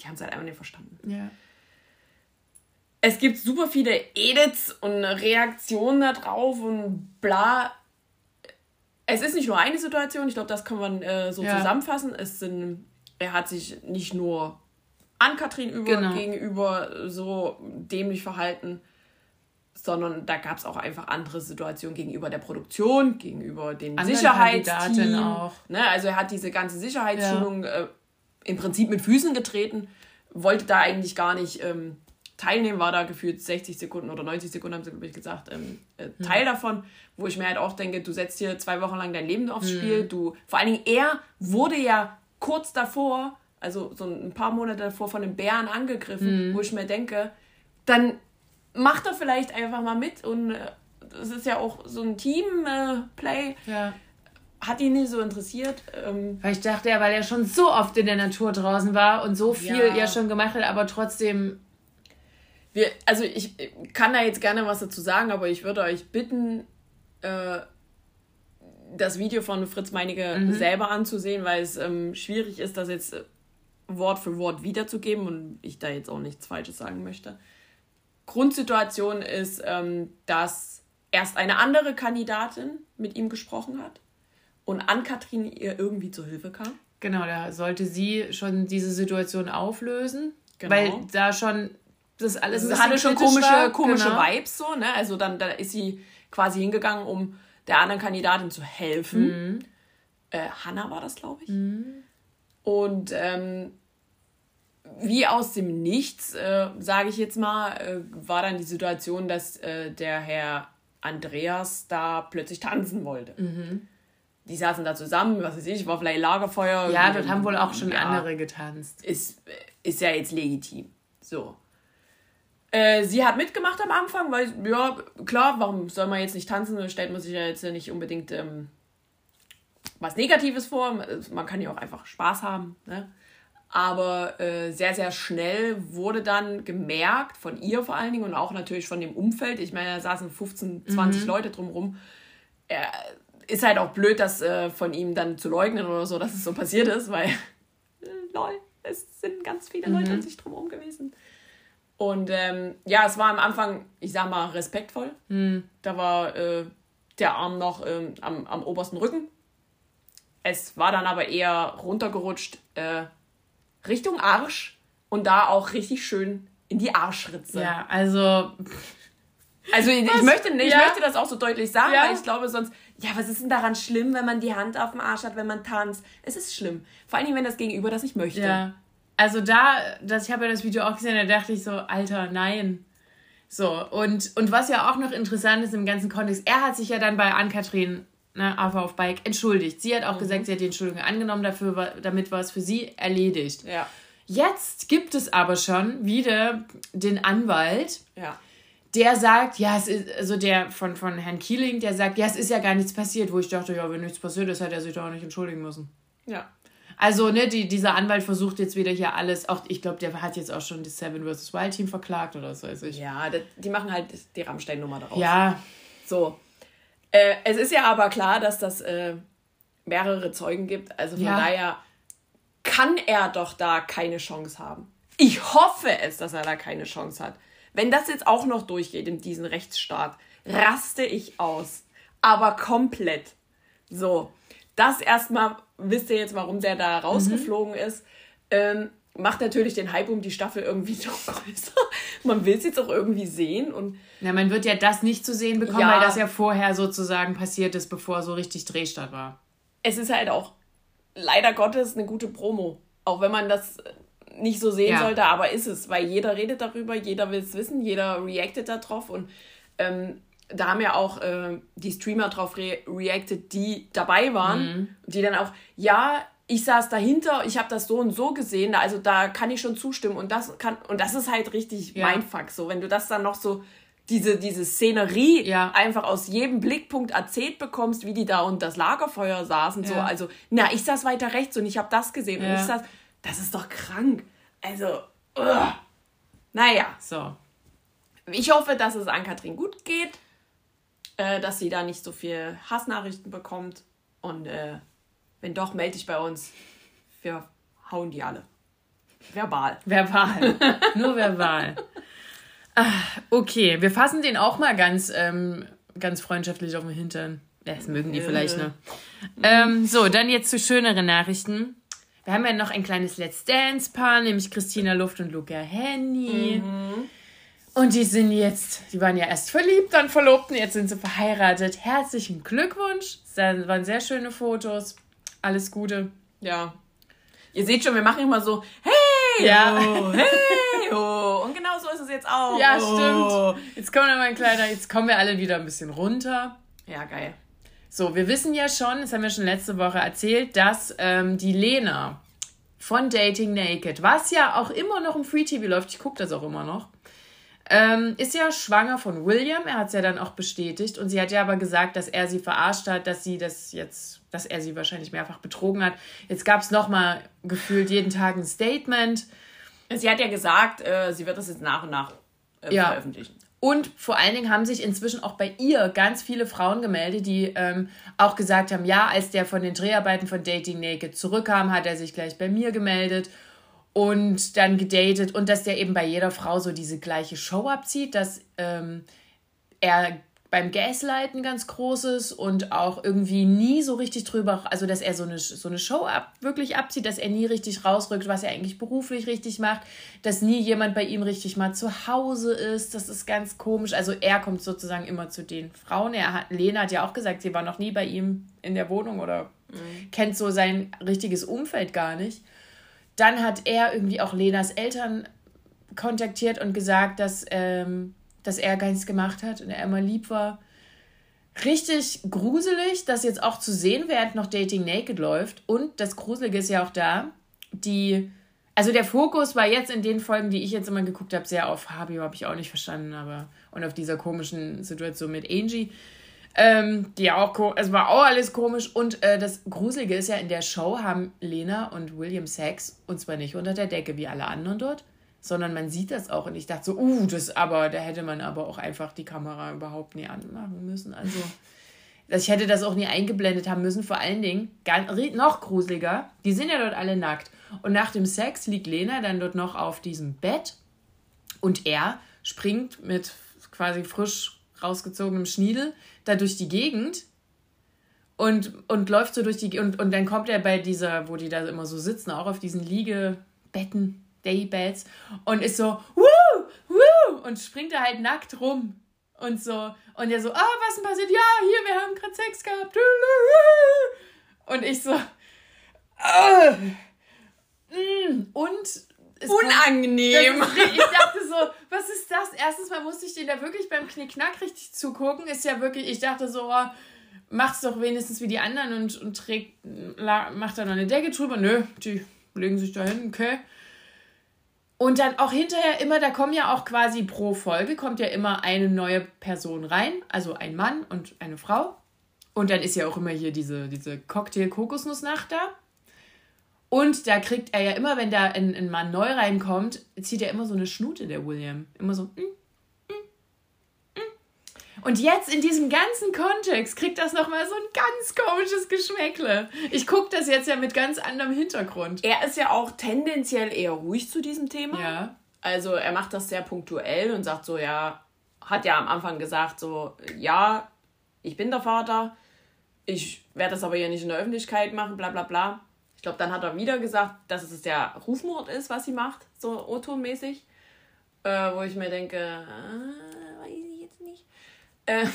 Die haben es halt einfach nicht verstanden. Ja. Es gibt super viele Edits und Reaktionen da drauf und bla. Es ist nicht nur eine Situation, ich glaube, das kann man äh, so ja. zusammenfassen. Es sind, er hat sich nicht nur an Katrin über, genau. gegenüber so dämlich verhalten, sondern da gab es auch einfach andere Situationen gegenüber der Produktion, gegenüber den Sicherheitsteam. auch. Ne, also er hat diese ganze Sicherheitsschulung ja. äh, im Prinzip mit Füßen getreten, wollte da eigentlich gar nicht ähm, teilnehmen, war da gefühlt 60 Sekunden oder 90 Sekunden, haben sie, glaube ich, gesagt, ähm, äh, hm. Teil davon, wo ich mir halt auch denke, du setzt hier zwei Wochen lang dein Leben aufs hm. Spiel. Du, vor allen Dingen, er wurde ja kurz davor, also so ein paar Monate davor von den Bären angegriffen, hm. wo ich mir denke, dann macht er vielleicht einfach mal mit und es äh, ist ja auch so ein Team-Play. Äh, ja. Hat ihn nicht so interessiert. Ähm, weil ich dachte ja, weil er schon so oft in der Natur draußen war und so viel ja, ja schon gemacht hat, aber trotzdem. Wir, also ich kann da jetzt gerne was dazu sagen, aber ich würde euch bitten, äh, das Video von Fritz Meinecke mhm. selber anzusehen, weil es ähm, schwierig ist, das jetzt Wort für Wort wiederzugeben und ich da jetzt auch nichts Falsches sagen möchte. Grundsituation ist, ähm, dass erst eine andere Kandidatin mit ihm gesprochen hat und Ann-Kathrin ihr irgendwie zur Hilfe kam. Genau, da sollte sie schon diese Situation auflösen, genau. weil da schon das alles das hatte schon komische, war. komische genau. Vibes so, ne? Also dann da ist sie quasi hingegangen, um der anderen Kandidatin zu helfen. Mhm. Äh, Hannah war das, glaube ich. Mhm. Und ähm, wie aus dem Nichts, äh, sage ich jetzt mal, äh, war dann die Situation, dass äh, der Herr Andreas da plötzlich tanzen wollte. Mhm. Die saßen da zusammen, was weiß ich, war vielleicht Lagerfeuer. Ja, dort haben wohl auch schon ja, andere getanzt. Ist, ist ja jetzt legitim. So. Äh, sie hat mitgemacht am Anfang, weil, ja, klar, warum soll man jetzt nicht tanzen? Da stellt man sich ja jetzt nicht unbedingt ähm, was Negatives vor. Man kann ja auch einfach Spaß haben. Ne? Aber äh, sehr, sehr schnell wurde dann gemerkt, von ihr vor allen Dingen und auch natürlich von dem Umfeld, ich meine, da saßen 15, 20 mhm. Leute drumherum, er ist halt auch blöd, das äh, von ihm dann zu leugnen oder so, dass es so passiert ist, weil, äh, lol, es sind ganz viele mhm. Leute um sich drumherum gewesen. Und ähm, ja, es war am Anfang, ich sag mal, respektvoll. Mhm. Da war äh, der Arm noch ähm, am, am obersten Rücken. Es war dann aber eher runtergerutscht äh, Richtung Arsch und da auch richtig schön in die Arschritze. Ja, also. Also ich, ich möchte, ich ja. möchte das auch so deutlich sagen, ja. weil ich glaube sonst, ja, was ist denn daran schlimm, wenn man die Hand auf dem Arsch hat, wenn man tanzt? Es ist schlimm. Vor allem, wenn das Gegenüber das nicht möchte. Ja. Also da, das, ich habe ja das Video auch gesehen, da dachte ich so, Alter, nein. So, und, und was ja auch noch interessant ist im ganzen Kontext, er hat sich ja dann bei Ann-Kathrin ne, AV auf Bike, entschuldigt. Sie hat auch mhm. gesagt, sie hat die Entschuldigung angenommen, dafür, damit war es für sie erledigt. Ja. Jetzt gibt es aber schon wieder den Anwalt, ja. Der sagt, ja, es ist, also der von, von Herrn Keeling, der sagt, ja, es ist ja gar nichts passiert, wo ich dachte, ja, wenn nichts passiert ist, hätte er sich doch auch nicht entschuldigen müssen. Ja. Also, ne, die, dieser Anwalt versucht jetzt wieder hier alles, auch ich glaube, der hat jetzt auch schon das Seven vs. Wild Team verklagt oder so weiß ich. Ja, die machen halt die Rammstein-Nummer daraus. Ja. So. Äh, es ist ja aber klar, dass das äh, mehrere Zeugen gibt. Also von ja. daher kann er doch da keine Chance haben. Ich hoffe es, dass er da keine Chance hat. Wenn das jetzt auch noch durchgeht in diesem Rechtsstaat, raste ich aus. Aber komplett. So, das erstmal, wisst ihr jetzt, warum der da rausgeflogen mhm. ist. Ähm, macht natürlich den Hype um die Staffel irgendwie noch größer. Man will es jetzt auch irgendwie sehen und ja, man wird ja das nicht zu sehen bekommen, ja, weil das ja vorher sozusagen passiert ist, bevor so richtig Drehstart war. Es ist halt auch leider Gottes eine gute Promo, auch wenn man das nicht so sehen Ja. sollte, aber ist es, weil jeder redet darüber, jeder will es wissen, jeder reactet darauf und ähm, da haben ja auch äh, die Streamer drauf re reacted, die dabei waren, die dann auch, ja, ich saß dahinter, ich habe das so und so gesehen, also da kann ich schon zustimmen und das kann und das ist halt richtig Ja. Mindfuck, so wenn du das dann noch so diese, diese Szenerie Ja. einfach aus jedem Blickpunkt erzählt bekommst, wie die da und das Lagerfeuer saßen, so, Ja. also, na, ich saß weiter rechts und ich habe das gesehen und Ja. ich saß, das ist doch krank. Also, ugh. naja, So. ich hoffe, dass es an Katrin gut geht, äh, dass sie da nicht so viel Hassnachrichten bekommt und äh, wenn doch, melde dich bei uns. Wir hauen die alle. Verbal. Verbal. Nur verbal. Ah, okay, wir fassen den auch mal ganz, ähm, ganz freundschaftlich auf den Hintern. Ja, Das mögen die vielleicht, ne? Ähm, so, dann jetzt zu schöneren Nachrichten. Wir haben ja noch ein kleines Let's Dance-Paar, nämlich Christina Luft und Luca Henny. Und die sind jetzt, die waren ja erst verliebt, dann verlobt und jetzt sind sie verheiratet. Herzlichen Glückwunsch. Das waren sehr schöne Fotos. Alles Gute. Ja. Ihr seht schon, wir machen immer so, hey, Ja. oh, hey, oh. Und genau so ist es jetzt auch. Ja, oh. stimmt. Jetzt kommen wir mal ein kleiner, jetzt kommen wir alle wieder ein bisschen runter. Ja, geil. So, wir wissen ja schon, das haben wir schon letzte Woche erzählt, dass ähm, die Lena von Dating Naked, was ja auch immer noch im Free TV läuft, ich gucke das auch immer noch, ähm, ist ja schwanger von William. Er hat es ja dann auch bestätigt. Und sie hat ja aber gesagt, dass er sie verarscht hat, dass sie das jetzt, dass er sie wahrscheinlich mehrfach betrogen hat. Jetzt gab es nochmal gefühlt jeden Tag ein Statement. Sie hat ja gesagt, äh, sie wird das jetzt nach und nach äh, Ja. veröffentlichen. Und vor allen Dingen haben sich inzwischen auch bei ihr ganz viele Frauen gemeldet, die ähm, auch gesagt haben, ja, als der von den Dreharbeiten von Dating Naked zurückkam, hat er sich gleich bei mir gemeldet und dann gedatet. Und dass der eben bei jeder Frau so diese gleiche Show abzieht, dass ähm, er beim Gaslighten ganz groß ist und auch irgendwie nie so richtig drüber, also dass er so eine, so eine Show ab, wirklich abzieht, dass er nie richtig rausrückt, was er eigentlich beruflich richtig macht, dass nie jemand bei ihm richtig mal zu Hause ist, das ist ganz komisch. Also er kommt sozusagen immer zu den Frauen. Er hat, Lena hat ja auch gesagt, sie war noch nie bei ihm in der Wohnung oder kennt so sein richtiges Umfeld gar nicht. Dann hat er irgendwie auch Lenas Eltern kontaktiert und gesagt, dass, ähm, dass er gar nichts gemacht hat und er immer lieb war. Richtig gruselig, das jetzt auch zu sehen, während noch Dating Naked läuft. Und das Gruselige ist ja auch da, die. Also der Fokus war jetzt in den Folgen, die ich jetzt immer geguckt habe, sehr auf Fabio, habe ich auch nicht verstanden, aber und auf dieser komischen Situation mit Angie. Ähm, die auch, es war auch alles komisch. Und äh, das Gruselige ist ja, in der Show haben Lena und William Sex und zwar nicht unter der Decke wie alle anderen dort, sondern man sieht das auch. Und ich dachte so, uh, das aber, da hätte man aber auch einfach die Kamera überhaupt nie anmachen müssen. Also, ich hätte das auch nie eingeblendet haben müssen. Vor allen Dingen, noch gruseliger, die sind ja dort alle nackt. Und nach dem Sex liegt Lena dann dort noch auf diesem Bett und er springt mit quasi frisch rausgezogenem Schniedel da durch die Gegend und, und läuft so durch die und, und dann kommt er bei dieser, wo die da immer so sitzen, auch auf diesen Liegebetten, Daybeds und ist so, wuh, wuh, und springt da halt nackt rum. Und so, und er so, ah, was denn passiert? Ja, hier, wir haben gerade Sex gehabt. Und ich so, ah, mm, und es kommt- Unangenehm. ist, ich dachte so, was ist das? Erstens mal musste ich den da wirklich beim Knickknack richtig zugucken. Ist ja wirklich, ich dachte so, oh, mach's doch wenigstens wie die anderen und, und trägt, macht da noch eine Decke drüber. Nö, die legen sich da hin, okay. Und dann auch hinterher immer, da kommen ja auch quasi pro Folge, kommt ja immer eine neue Person rein, also ein Mann und eine Frau. Und dann ist ja auch immer hier diese, diese Cocktail-Kokosnussnacht da. Und da kriegt er ja immer, wenn da ein, ein Mann neu reinkommt, zieht er immer so eine Schnute, der William. Immer so. Mm. Und jetzt in diesem ganzen Kontext kriegt das nochmal so ein ganz komisches Geschmäckle. Ich gucke das jetzt ja mit ganz anderem Hintergrund. Er ist ja auch tendenziell eher ruhig zu diesem Thema. Ja. Also er macht das sehr punktuell und sagt so, ja, hat ja am Anfang gesagt, so, ja, ich bin der Vater, ich werde das aber hier nicht in der Öffentlichkeit machen, bla bla bla. Ich glaube, dann hat er wieder gesagt, dass es der Rufmord ist, was sie macht, so O-Ton-mäßig. Äh, wo ich mir denke, äh, weiß ich jetzt nicht. Äh,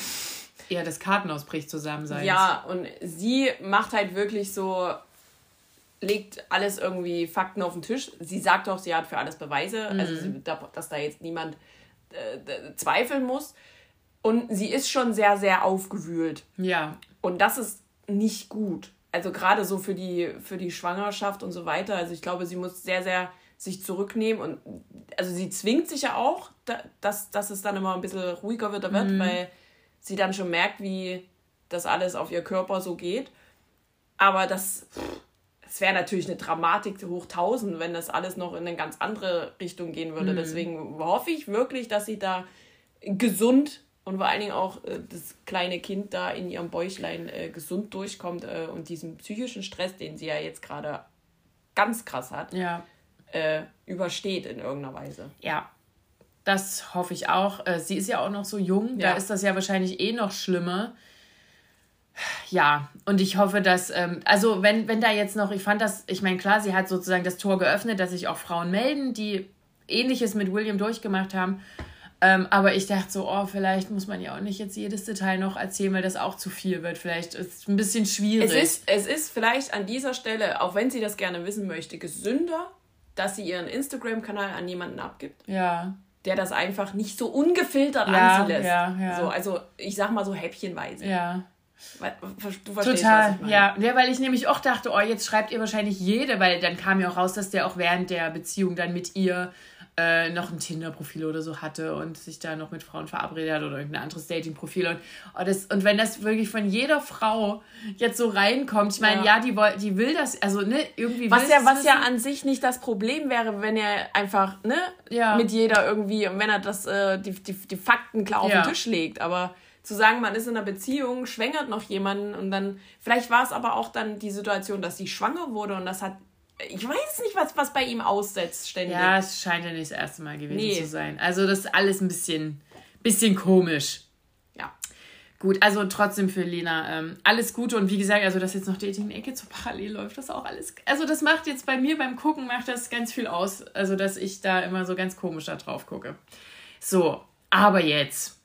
Ja, das Kartenhaus bricht zusammen sein. ja, und sie macht halt wirklich so, legt alles irgendwie Fakten auf den Tisch. Sie sagt auch, sie hat für alles Beweise, also Mhm. sie, dass da jetzt niemand äh, zweifeln muss. Und sie ist schon sehr, sehr aufgewühlt. Ja. Und das ist nicht gut. Also gerade so für die, für die Schwangerschaft und so weiter. Also ich glaube, sie muss sehr, sehr sich zurücknehmen. Und also sie zwingt sich ja auch, da, dass, dass es dann immer ein bisschen ruhiger wird, wird weil sie dann schon merkt, wie das alles auf ihr Körper so geht. Aber das, es wäre natürlich eine Dramatik hoch 1000, wenn das alles noch in eine ganz andere Richtung gehen würde. Deswegen hoffe ich wirklich, dass sie da gesund und vor allen Dingen auch äh, das kleine Kind da in ihrem Bäuchlein äh, gesund durchkommt äh, und diesen psychischen Stress, den sie ja jetzt gerade ganz krass hat, Ja. äh, übersteht in irgendeiner Weise. Ja. Das hoffe ich auch. Äh, Sie ist ja auch noch so jung, da Ja. ist das ja wahrscheinlich eh noch schlimmer. Ja, und ich hoffe, dass, ähm, also wenn, wenn da jetzt noch, ich fand das, ich meine, klar, sie hat sozusagen das Tor geöffnet, dass sich auch Frauen melden, die ähnliches mit William durchgemacht haben. Ähm, aber ich dachte so, oh, vielleicht muss man ja auch nicht jetzt jedes Detail noch erzählen, weil das auch zu viel wird. Vielleicht ist es ein bisschen schwierig. Es ist, es ist vielleicht an dieser Stelle, auch wenn sie das gerne wissen möchte, gesünder, dass sie ihren Instagram-Kanal an jemanden abgibt, ja, der das einfach nicht so ungefiltert Ja, an sie lässt. ja, ja. So, also ich sag mal so häppchenweise. ja. Du verstehst, was Total, ich meine. ja. ja. Weil ich nämlich auch dachte, oh, jetzt schreibt ihr wahrscheinlich jede, weil dann kam ja auch raus, dass der auch während der Beziehung dann mit ihr äh, noch ein Tinder-Profil oder so hatte und sich da noch mit Frauen verabredet hat oder irgendein anderes Dating-Profil. Und, oh, das, und wenn das wirklich von jeder Frau jetzt so reinkommt, ich meine, Ja. ja, die, woll- die will das, also ne, irgendwie Was ja, was ja an sich nicht das Problem wäre, wenn er einfach, ne, Ja. mit jeder irgendwie, und wenn er das, äh, die, die, die Fakten klar auf Ja. den Tisch legt. Aber zu sagen, man ist in einer Beziehung, schwängert noch jemanden und dann, vielleicht war es aber auch dann die Situation, dass sie schwanger wurde und das hat, ich weiß nicht, was, was bei ihm aussetzt ständig. Ja, es scheint ja nicht das erste Mal gewesen Nee. zu sein. Also das ist alles ein bisschen, bisschen komisch. Ja. Gut, also trotzdem für Lena ähm, alles Gute und wie gesagt, also dass jetzt noch Dating Ecke so parallel läuft, das auch alles. Also das macht jetzt bei mir beim Gucken macht das ganz viel aus, also dass ich da immer so ganz komisch da drauf gucke. So, aber jetzt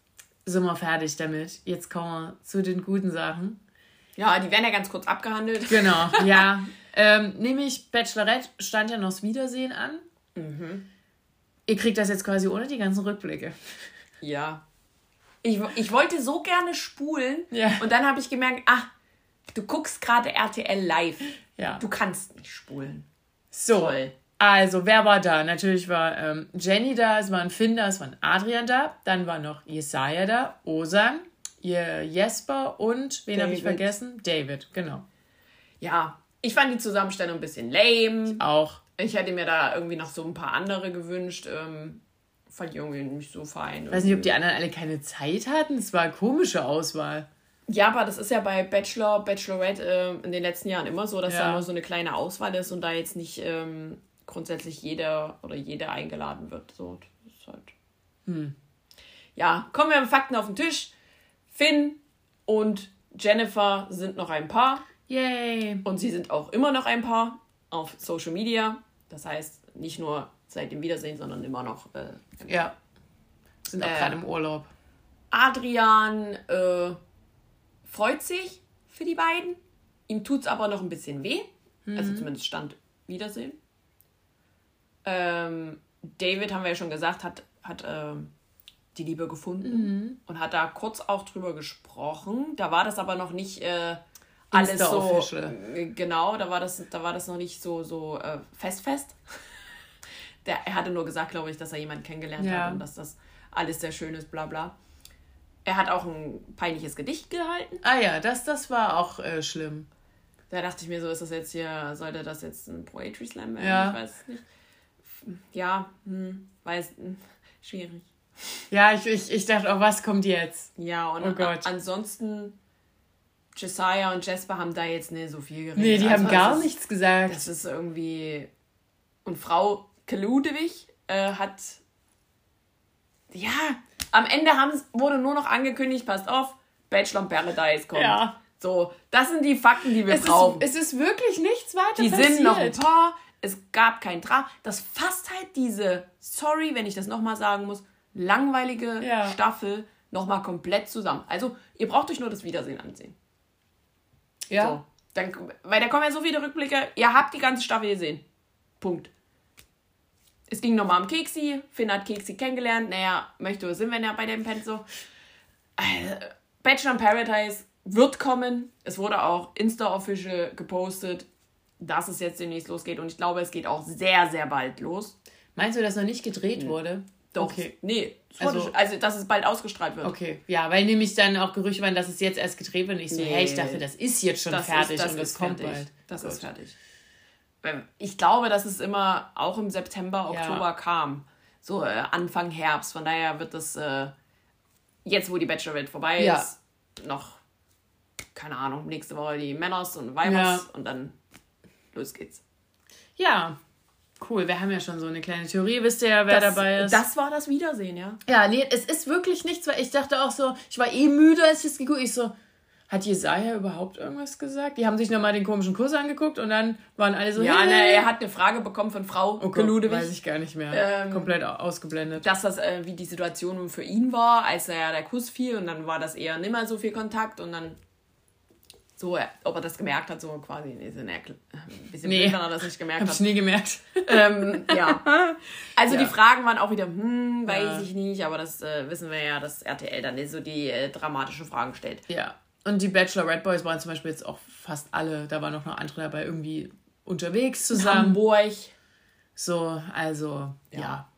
sind wir fertig damit. Jetzt kommen wir zu den guten Sachen. Ja, die werden ja ganz kurz abgehandelt. Genau, ja. ähm, nämlich Bachelorette stand ja noch das Wiedersehen an. Ihr kriegt das jetzt quasi ohne die ganzen Rückblicke. Ja. Ich, ich wollte so gerne spulen Ja. und dann habe ich gemerkt, ah, du guckst gerade RTL live. Ja. Du kannst nicht spulen. So, Toll. also wer war da? Natürlich war ähm, Jenny da, es waren Finn da, es waren Adrian da, dann war noch Jesaja da, Osan, ihr Jesper und, wen habe ich vergessen? David, genau. Ja, ich fand die Zusammenstellung ein bisschen lame. Auch. Ich hätte mir da irgendwie noch so ein paar andere gewünscht. Ähm, fand ich irgendwie nicht so fein. Ich weiß nicht, ob die anderen alle keine Zeit hatten. Es war eine komische Auswahl. Ja, aber das ist ja bei Bachelor, Bachelorette ähm, in den letzten Jahren immer so, dass Ja. da nur so eine kleine Auswahl ist und da jetzt nicht ähm, grundsätzlich jeder oder jede eingeladen wird. So, das ist halt. Hm. Ja, kommen wir mit Fakten auf den Tisch. Finn und Jennifer sind noch ein Paar Yay. und sie sind auch immer noch ein Paar auf Social Media. Das heißt, nicht nur seit dem Wiedersehen, sondern immer noch. Äh, Ja. Sind auch Äh. gerade im Urlaub. Adrian äh, freut sich für die beiden. Ihm tut es aber noch ein bisschen weh. Also zumindest stand Wiedersehen. Ähm, David, haben wir ja schon gesagt, hat, hat ähm, die Liebe gefunden und hat da kurz auch drüber gesprochen. Da war das aber noch nicht äh, alles so. Äh, Genau, da war das, da war das noch nicht so, so äh, fest, fest. Der, er hatte nur gesagt, glaube ich, dass er jemanden kennengelernt Ja. hat und dass das alles sehr schön ist, bla bla. Er hat auch ein peinliches Gedicht gehalten. Ah ja, das, das war auch äh, schlimm. Da dachte ich mir so, ist das jetzt hier, sollte das jetzt ein Poetry Slam werden? Ja. Ich weiß es nicht. Ja, hm, weiß, hm, schwierig. Ja, ich, ich, ich dachte, oh, was kommt jetzt? Ja, und Oh Gott. ansonsten, Josiah und Jasper haben da jetzt nicht so viel geredet. Nee, die Also haben gar ist, nichts gesagt. Das ist irgendwie. Und Frau Ludewig äh, hat. Ja, am Ende wurde nur noch angekündigt, passt auf, Bachelor in Paradise kommt. Ja. So, das sind die Fakten, die wir Es brauchen. ist, es ist wirklich nichts weiter Die passiert. sind noch ein paar. Es gab kein Drama. Das fasst halt diese, sorry, wenn ich das nochmal sagen muss, langweilige Ja. Staffel nochmal komplett zusammen. Also, ihr braucht euch nur das Wiedersehen ansehen. Ja. So. Dann, weil da kommen ja so viele Rückblicke. Ihr habt die ganze Staffel gesehen. Punkt. Es ging nochmal um Keksi. Finn hat Keksi kennengelernt. Naja, möchte oder sind wir ja bei dem Penso. Äh, Bachelor in Paradise wird kommen. Es wurde auch Insta-Official gepostet, dass es jetzt demnächst losgeht. Und ich glaube, es geht auch sehr, sehr bald los. Meinst du, dass noch nicht gedreht wurde? Doch. Okay. Nee, Also- also, dass es bald ausgestrahlt wird. Okay, ja, weil nämlich dann auch Gerüchte waren, dass es jetzt erst gedreht wird. Und ich so, Nee. hey, ich dachte, das ist jetzt schon Das fertig ist, das und das kommt fertig. bald. Das Gut. ist fertig. Ich glaube, dass es immer auch im September, Oktober kam. So äh, Anfang Herbst. Von daher wird das äh, jetzt, wo die Bachelorette vorbei Ja. ist, noch, keine Ahnung, nächste Woche die Männers und Weibers Ja. und dann los geht's. Ja, cool. Wir haben ja schon so eine kleine Theorie. Wisst ihr ja, wer das, dabei ist? Das war das Wiedersehen, ja. Ja, nee, es ist wirklich nichts, weil ich dachte auch so, ich war eh müde, als ich es geguckt Ich so, hat Jesaja überhaupt irgendwas gesagt? Die haben sich nochmal den komischen Kurs angeguckt und dann waren alle so, Ja, hey. ne, er hat eine Frage bekommen von Frau oh Gott, Ludewig. weiß ich gar nicht mehr. Ähm, Komplett au- ausgeblendet. dass das, äh, wie die Situation für ihn war, als er der Kuss fiel und dann war das eher nimmer so viel Kontakt und dann so, äh, ob er das gemerkt hat, so quasi, nee, so ne, ein bisschen Nee. blöd, wenn er das nicht gemerkt Hab hat. ich nie gemerkt. ähm, ja. Also Ja. die Fragen waren auch wieder, hm, weiß Ja. ich nicht, aber das äh, wissen wir ja, dass RTL dann so die äh, dramatischen Fragen stellt. Ja. Und die Bachelor-Red Boys waren zum Beispiel jetzt auch fast alle, da waren noch noch andere dabei, irgendwie unterwegs zusammen. Hamburg. So, also, ja.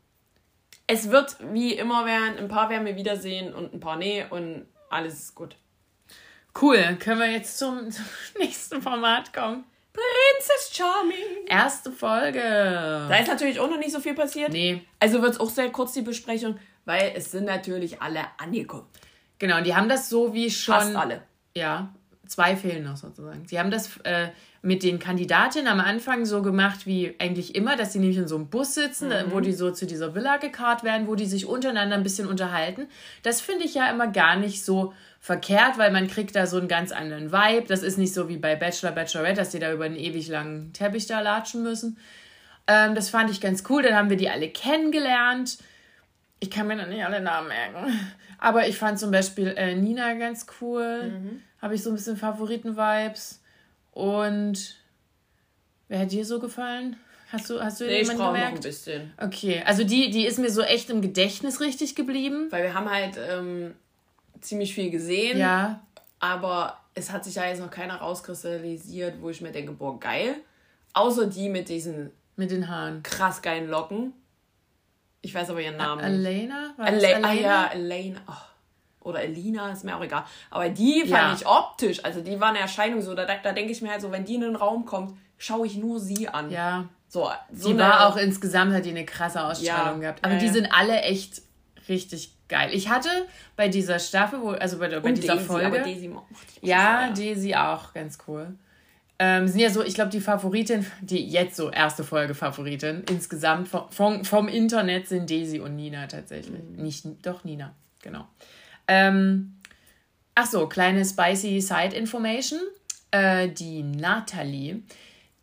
Es wird wie immer werden, ein paar werden wir wiedersehen und ein paar nee und alles ist gut. Cool, können wir jetzt zum, zum nächsten Format kommen? Princess Charming. Erste Folge. Da ist natürlich auch noch nicht so viel passiert. Nee, Also wird es auch sehr kurz die Besprechung, weil es sind natürlich alle angekommen. genau, und die haben das so wie schon. Fast alle. Ja, zwei fehlen noch sozusagen. Sie haben das äh, mit den Kandidatinnen am Anfang so gemacht wie eigentlich immer, dass sie nämlich in so einem Bus sitzen, äh, wo die so zu dieser Villa gekarrt werden, wo die sich untereinander ein bisschen unterhalten. Das finde ich ja immer gar nicht so verkehrt, weil man kriegt da so einen ganz anderen Vibe. Das ist nicht so wie bei Bachelor, Bachelorette, dass die da über einen ewig langen Teppich da latschen müssen. Ähm, das fand ich ganz cool. Dann haben wir die alle kennengelernt. Ich kann mir noch nicht alle Namen merken. Aber ich fand zum Beispiel äh, Nina ganz cool. Mhm. Habe ich so ein bisschen Favoriten-Vibes. Und wer hat dir so gefallen? Hast du, hast du Nee, ich brauche noch ein bisschen. Okay, also die, die ist mir so echt im Gedächtnis richtig geblieben. Weil wir haben halt ähm, ziemlich viel gesehen, Ja, aber es hat sich ja jetzt noch keiner rauskristallisiert, wo ich mir denke, boah, geil. Außer die mit diesen mit den Haaren. krass geilen Locken. Ich weiß aber ihren Namen. Elena? War das Ele Elena? ah, ja, Elena. Oh. Oder Elina, ist mir auch egal. Aber die fand Ja. ich optisch, also die war eine Erscheinung so, da, da denke ich mir halt so, wenn die in den Raum kommt, schaue ich nur sie an. Ja, So, so die war auch insgesamt, hat die eine krasse Ausstrahlung Ja, gehabt. Aber ja, die sind alle echt richtig geil. Ich hatte bei dieser Staffel, wo, also bei, der- bei dieser Daisy, Folge. Daisy Ja. Daisy auch, ganz cool. Ähm, sind ja so, ich glaube, die Favoritin, die jetzt so erste Folge Favoritin, insgesamt vom, vom, vom Internet sind Daisy und Nina tatsächlich. Mhm. Nicht, doch Nina, genau. Ähm, ach so, kleine spicy Side Information. Äh, die Natalie,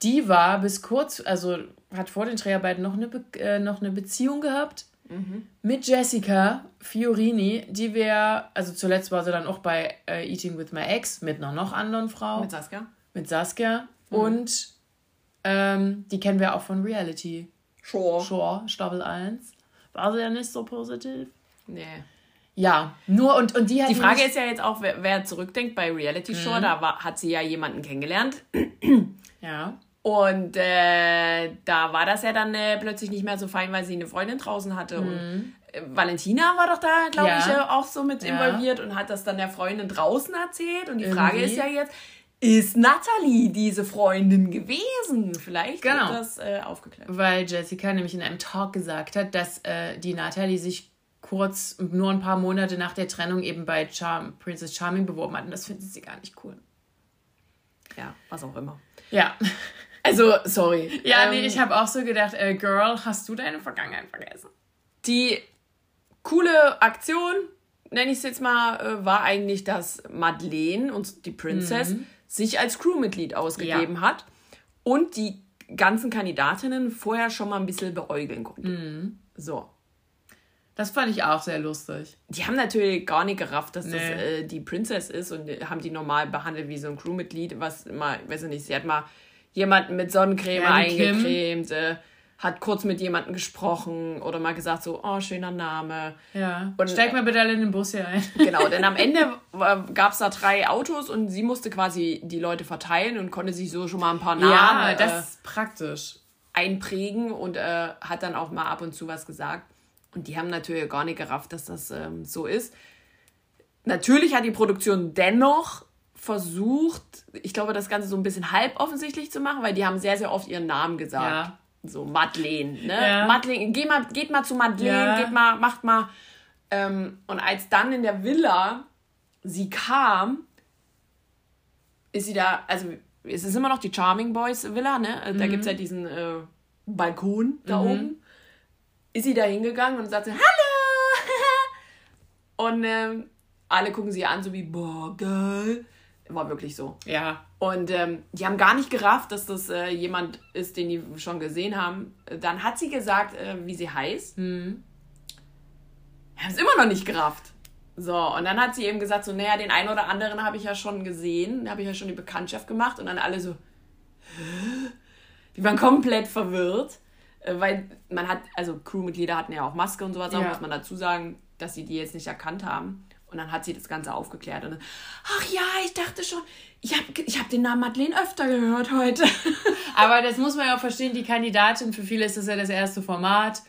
die war bis kurz, also hat vor den Dreharbeiten noch eine, Be äh, noch eine Beziehung gehabt mit Jessica Fiorini, die wir, also zuletzt war sie dann auch bei äh, Eating with My Ex mit einer noch anderen Frau, Mit mit, Saskia. Saskia. Und ähm, die kennen wir auch von Reality. Sure. Shore, Staffel 1. War sie ja nicht so positiv. Nee. Ja, nur und, und die hat Die Frage ist ja jetzt auch, wer, wer zurückdenkt bei Reality Show, Mhm. da war, hat sie ja jemanden kennengelernt. Ja, Und äh, da war das ja dann äh, plötzlich nicht mehr so fein, weil sie eine Freundin draußen hatte. Und äh, Valentina war doch da, glaube Mhm. Ja. ich, äh, auch so mit Ja. involviert und hat das dann der Freundin draußen erzählt. Und die Frage Irgendwie. ist ja jetzt, ist Natalie diese Freundin gewesen? Vielleicht Genau. wird das äh, aufgeklärt. weil Jessica nämlich in einem Talk gesagt hat, dass äh, die Natalie sich kurz, nur ein paar Monate nach der Trennung eben bei Charm, Princess Charming beworben hat. Und das findet sie gar nicht cool. Ja, was auch immer. Ja. Also, sorry. Ja, Ähm, nee, ich habe auch so gedacht, äh, Girl, hast du deine Vergangenheit vergessen? Die coole Aktion, nenne ich es jetzt mal, äh, war eigentlich, dass Madeleine und die Princess sich als Crewmitglied ausgegeben hat und die ganzen Kandidatinnen vorher schon mal ein bisschen beäugeln konnte. So. Das fand ich auch sehr lustig. Die haben natürlich gar nicht gerafft, dass nee. das äh, die Princess ist und haben die normal behandelt wie so ein Crewmitglied, was immer, weiß ich nicht, sie hat mal jemanden mit Sonnencreme ja, eingecremt, äh, hat kurz mit jemandem gesprochen oder mal gesagt so, oh, schöner Name. Ja, und, steig mal bitte alle in den Bus hier ein. Genau, denn am Ende gab es da drei Autos und sie musste quasi die Leute verteilen und konnte sich so schon mal ein paar Namen... Ja, das äh, ist praktisch. ...einprägen und äh, hat dann auch mal ab und zu was gesagt. Und die haben natürlich gar nicht gerafft, dass das ähm, so ist. Natürlich hat die Produktion dennoch versucht, ich glaube, das Ganze so ein bisschen halb offensichtlich zu machen, weil die haben sehr, sehr oft ihren Namen gesagt. Ja. So Madeleine, ne? Ja. Madeleine, geh mal, geht mal zu Madeleine, ja. geht mal, macht mal. Ähm, und als dann in der Villa sie kam, ist sie da, also es ist immer noch die Charming Boys Villa, ne? Da mhm. gibt es ja diesen äh, Balkon da mhm. oben. Ist sie da hingegangen und sagte, Hallo! und ähm, alle gucken sie an, so wie, boah, geil. War wirklich so. Ja. Und ähm, die haben gar nicht gerafft, dass das äh, jemand ist, den die schon gesehen haben. Dann hat sie gesagt, äh, wie sie heißt. Mhm. Haben es immer noch nicht gerafft. So, und dann hat sie eben gesagt, so, naja, den einen oder anderen habe ich ja schon gesehen, habe ich ja schon die Bekanntschaft gemacht und dann alle so, Hä? die waren komplett verwirrt, weil man hat, also Crewmitglieder hatten ja auch Maske und sowas, ja. muss man dazu sagen, dass sie die jetzt nicht erkannt haben. Und dann hat sie das Ganze aufgeklärt. Und dann, ach ja, ich dachte schon, ich habe ich hab den Namen Madeleine öfter gehört heute. Aber das muss man ja auch verstehen, die Kandidatin, für viele ist das ja das erste Format.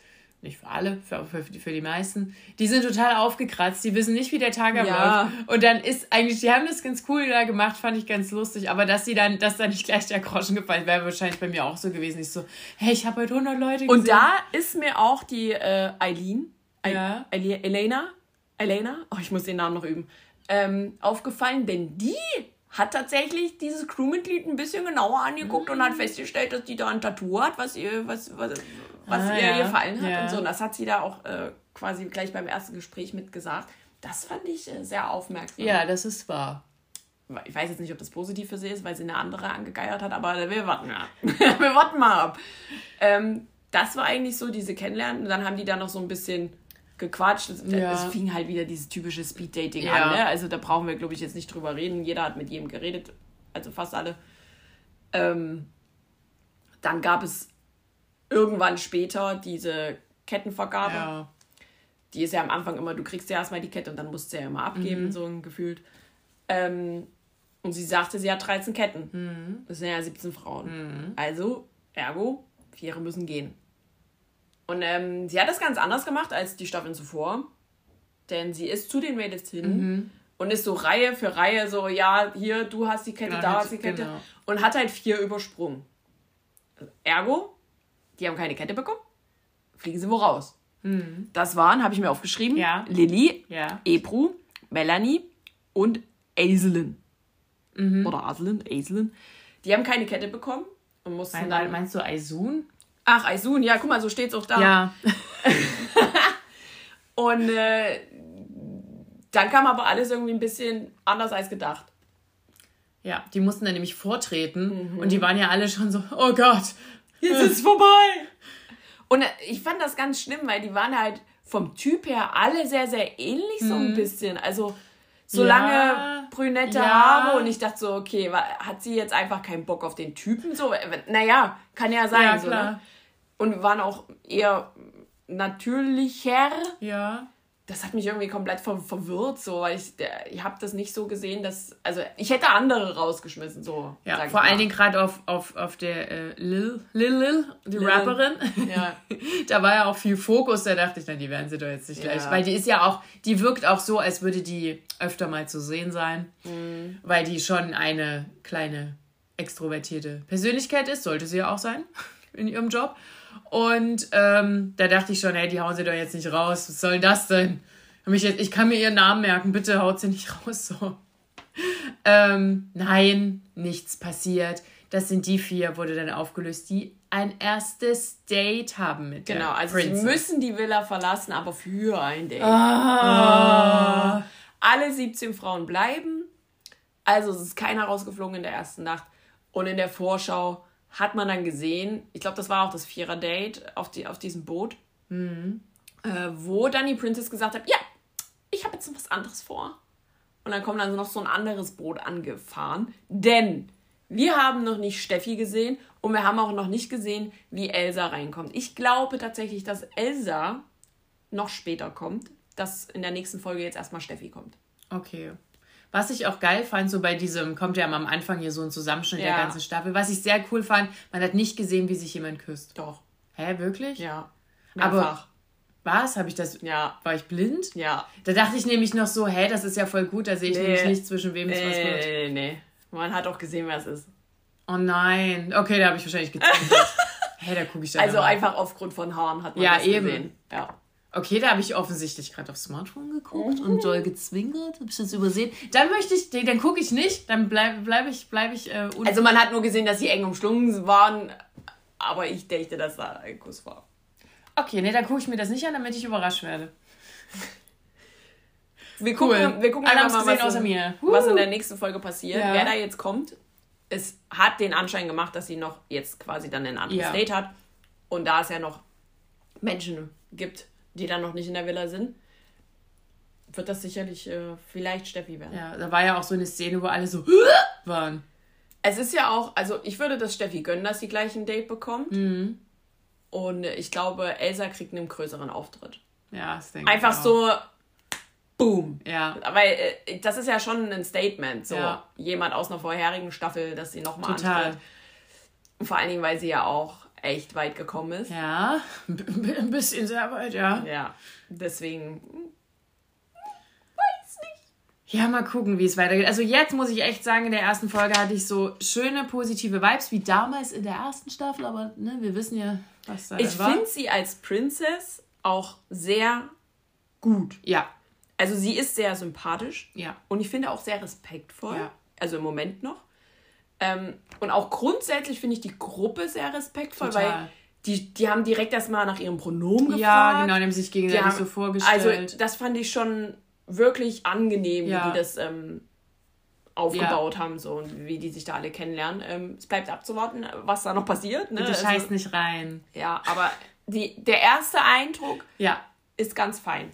Nicht für alle, für, für, für die meisten. Die sind total aufgekratzt, die wissen nicht, wie der Tag abläuft. Ja. Und dann ist eigentlich, die haben das ganz cool da gemacht, fand ich ganz lustig. Aber dass sie dann, dass da nicht gleich der Groschen gefallen wäre, wahrscheinlich bei mir auch so gewesen. Ich so, hey, ich habe heute 100 Leute gesehen. Und da ist mir auch die äh, Eileen, äh, ja. Elena, Elena, oh, ich muss den Namen noch üben, ähm, aufgefallen, denn die hat tatsächlich dieses Crewmitglied ein bisschen genauer angeguckt mhm. und hat festgestellt, dass die da ein Tattoo hat, was ihr, was, was, was ah, ihr ja. gefallen hat ja. und so. Und das hat sie da auch äh, quasi gleich beim ersten Gespräch mitgesagt. Das fand ich äh, sehr aufmerksam. Ja, das ist wahr. Ich weiß jetzt nicht, ob das positiv für sie ist, weil sie eine andere angegeiert hat, aber wir warten ja. wir warten mal ab. Ähm, das war eigentlich so diese Kennenlernen. Und dann haben die da noch so ein bisschen gequatscht. Es, ja. es fing halt wieder dieses typische Speed-Dating ja. an. Ne? Also da brauchen wir, glaube ich, jetzt nicht drüber reden. Jeder hat mit jedem geredet, also fast alle. Ähm, dann gab es irgendwann später diese Kettenvergabe. Ja. Die ist ja am Anfang immer, du kriegst ja erstmal die Kette und dann musst du ja immer abgeben, mhm. so gefühlt. Ähm, und sie sagte, sie hat 13 Ketten. Mhm. Das sind ja 17 Frauen. Mhm. Also, ergo, vier müssen gehen. Und ähm, sie hat das ganz anders gemacht als die Staffeln zuvor. Denn sie ist zu den Mädels hin mhm. und ist so Reihe für Reihe so, ja, hier, du hast die Kette, ja, da hast die Kette. Genau. Und hat halt vier übersprungen. Ergo, die haben keine Kette bekommen, fliegen sie wo raus. Mhm. Das waren, habe ich mir aufgeschrieben, ja. Lilly, ja. Ebru, Melanie und Aiselin. Mhm. Oder Aselin, Aiselin. Die haben keine Kette bekommen und mussten Nein, dann... Meinst du Aisun? Ach, Aisun, ja, guck mal, so steht es auch da. Ja. und äh, dann kam aber alles irgendwie ein bisschen anders als gedacht. Ja, die mussten dann nämlich vortreten mhm. und die waren ja alle schon so, oh Gott, jetzt ist es vorbei. Und äh, ich fand das ganz schlimm, weil die waren halt vom Typ her alle sehr, sehr ähnlich so ein mhm. bisschen. Also so ja, lange brünette ja. Haare und ich dachte so, okay, hat sie jetzt einfach keinen Bock auf den Typen? So, äh, naja, kann ja sein. Ja, so, ne? Und waren auch eher natürlicher. Ja das hat mich irgendwie komplett ver verwirrt, so, weil ich, ich habe das nicht so gesehen, dass, also ich hätte andere rausgeschmissen, so. Ja, vor allen Dingen gerade auf, auf, auf der äh, Lil, Lil, Lil, die Lil. Rapperin, ja. da war ja auch viel Fokus, da dachte ich, dann, die werden sie doch jetzt nicht gleich, weil die ist ja auch, die wirkt auch so, als würde die öfter mal zu sehen sein, mhm. weil die schon eine kleine extrovertierte Persönlichkeit ist, sollte sie ja auch sein in ihrem Job. Und ähm, da dachte ich schon, hey, die hauen sie doch jetzt nicht raus. Was soll das denn? Ich kann mir ihren Namen merken, bitte haut sie nicht raus. So. Ähm, nein, nichts passiert. Das sind die vier, wurde dann aufgelöst, die ein erstes Date haben mit Genau, also Princess. sie müssen die Villa verlassen, aber für ein Date. Ah. Oh. Alle 17 Frauen bleiben. Also es ist keiner rausgeflogen in der ersten Nacht. Und in der Vorschau hat man dann gesehen, ich glaube, das war auch das Vierer-Date auf, die, auf diesem Boot. Mhm. äh, wo dann die Princess gesagt hat, ja, ich habe jetzt noch was anderes vor. Und dann kommt dann noch so ein anderes Boot angefahren. Denn wir haben noch nicht Steffi gesehen und wir haben auch noch nicht gesehen, wie Elsa reinkommt. Ich glaube tatsächlich, dass Elsa noch später kommt, dass in der nächsten Folge jetzt erstmal Steffi kommt. Okay. Was ich auch geil fand, so bei diesem, kommt ja am Anfang hier so ein Zusammenschnitt ja. der ganzen Staffel. Was ich sehr cool fand, man hat nicht gesehen, wie sich jemand küsst. Doch. Hä, wirklich? Ja. Mehrfach. Aber was? Habe ich das? Ja. War ich blind? Ja. Da dachte ich nämlich noch so, hä, das ist ja voll gut, da sehe ich nee. nämlich nicht, zwischen wem es nee, was wird. Nee, nee, nee. Man hat auch gesehen, wer es ist. Oh nein. Okay, da habe ich wahrscheinlich gezweifelt. hey, da gucke ich dann Also einfach aufgrund von Haaren hat man ja, das eben. gesehen. Ja, Okay, da habe ich offensichtlich gerade aufs Smartphone geguckt mhm. und doll gezwinkert. Habe ich das übersehen? Dann möchte ich, dann gucke ich nicht. Dann bleibe bleib ich, bleib ich äh, Also man hat nur gesehen, dass sie eng umschlungen waren, aber ich dachte, dass da ein Kuss war. Okay, nee, dann gucke ich mir das nicht an, damit ich überrascht werde. Wir gucken, cool. wir gucken Alle mal, was, in, was in der nächsten Folge passiert. Ja. Wer da jetzt kommt, es hat den Anschein gemacht, dass sie noch jetzt quasi dann ein anderes ja. Date hat. Und da es ja noch Menschen gibt, die dann noch nicht in der Villa sind, wird das sicherlich äh, vielleicht Steffi werden. Ja, da war ja auch so eine Szene, wo alle so waren. Es ist ja auch, also ich würde das Steffi gönnen, dass sie gleich ein Date bekommt. Mhm. Und ich glaube, Elsa kriegt einen größeren Auftritt. Ja, das denke Einfach ich auch. so, boom. Ja. Weil äh, das ist ja schon ein Statement. So ja. jemand aus einer vorherigen Staffel, dass sie nochmal antritt. Und vor allen Dingen, weil sie ja auch echt weit gekommen ist. Ja, ein bisschen sehr weit, ja. Ja, deswegen ja, mal gucken, wie es weitergeht. Also jetzt muss ich echt sagen, in der ersten Folge hatte ich so schöne positive Vibes wie damals in der ersten Staffel, aber ne, wir wissen ja, was da ich war. Ich finde sie als Princess auch sehr gut. Ja. Also sie ist sehr sympathisch. Ja. Und ich finde auch sehr respektvoll. Ja. Also im Moment noch. Ähm, und auch grundsätzlich finde ich die Gruppe sehr respektvoll, Total. weil die, die haben direkt erstmal nach ihrem Pronomen gefragt. Ja, genau, die haben sich gegenseitig haben, so vorgestellt. Also das fand ich schon wirklich angenehm, ja. wie die das ähm, aufgebaut ja. haben so und wie die sich da alle kennenlernen. Ähm, es bleibt abzuwarten, was da noch passiert. Ne? Bitte scheiß also, nicht rein. Ja, aber die, der erste Eindruck ja. ist ganz fein.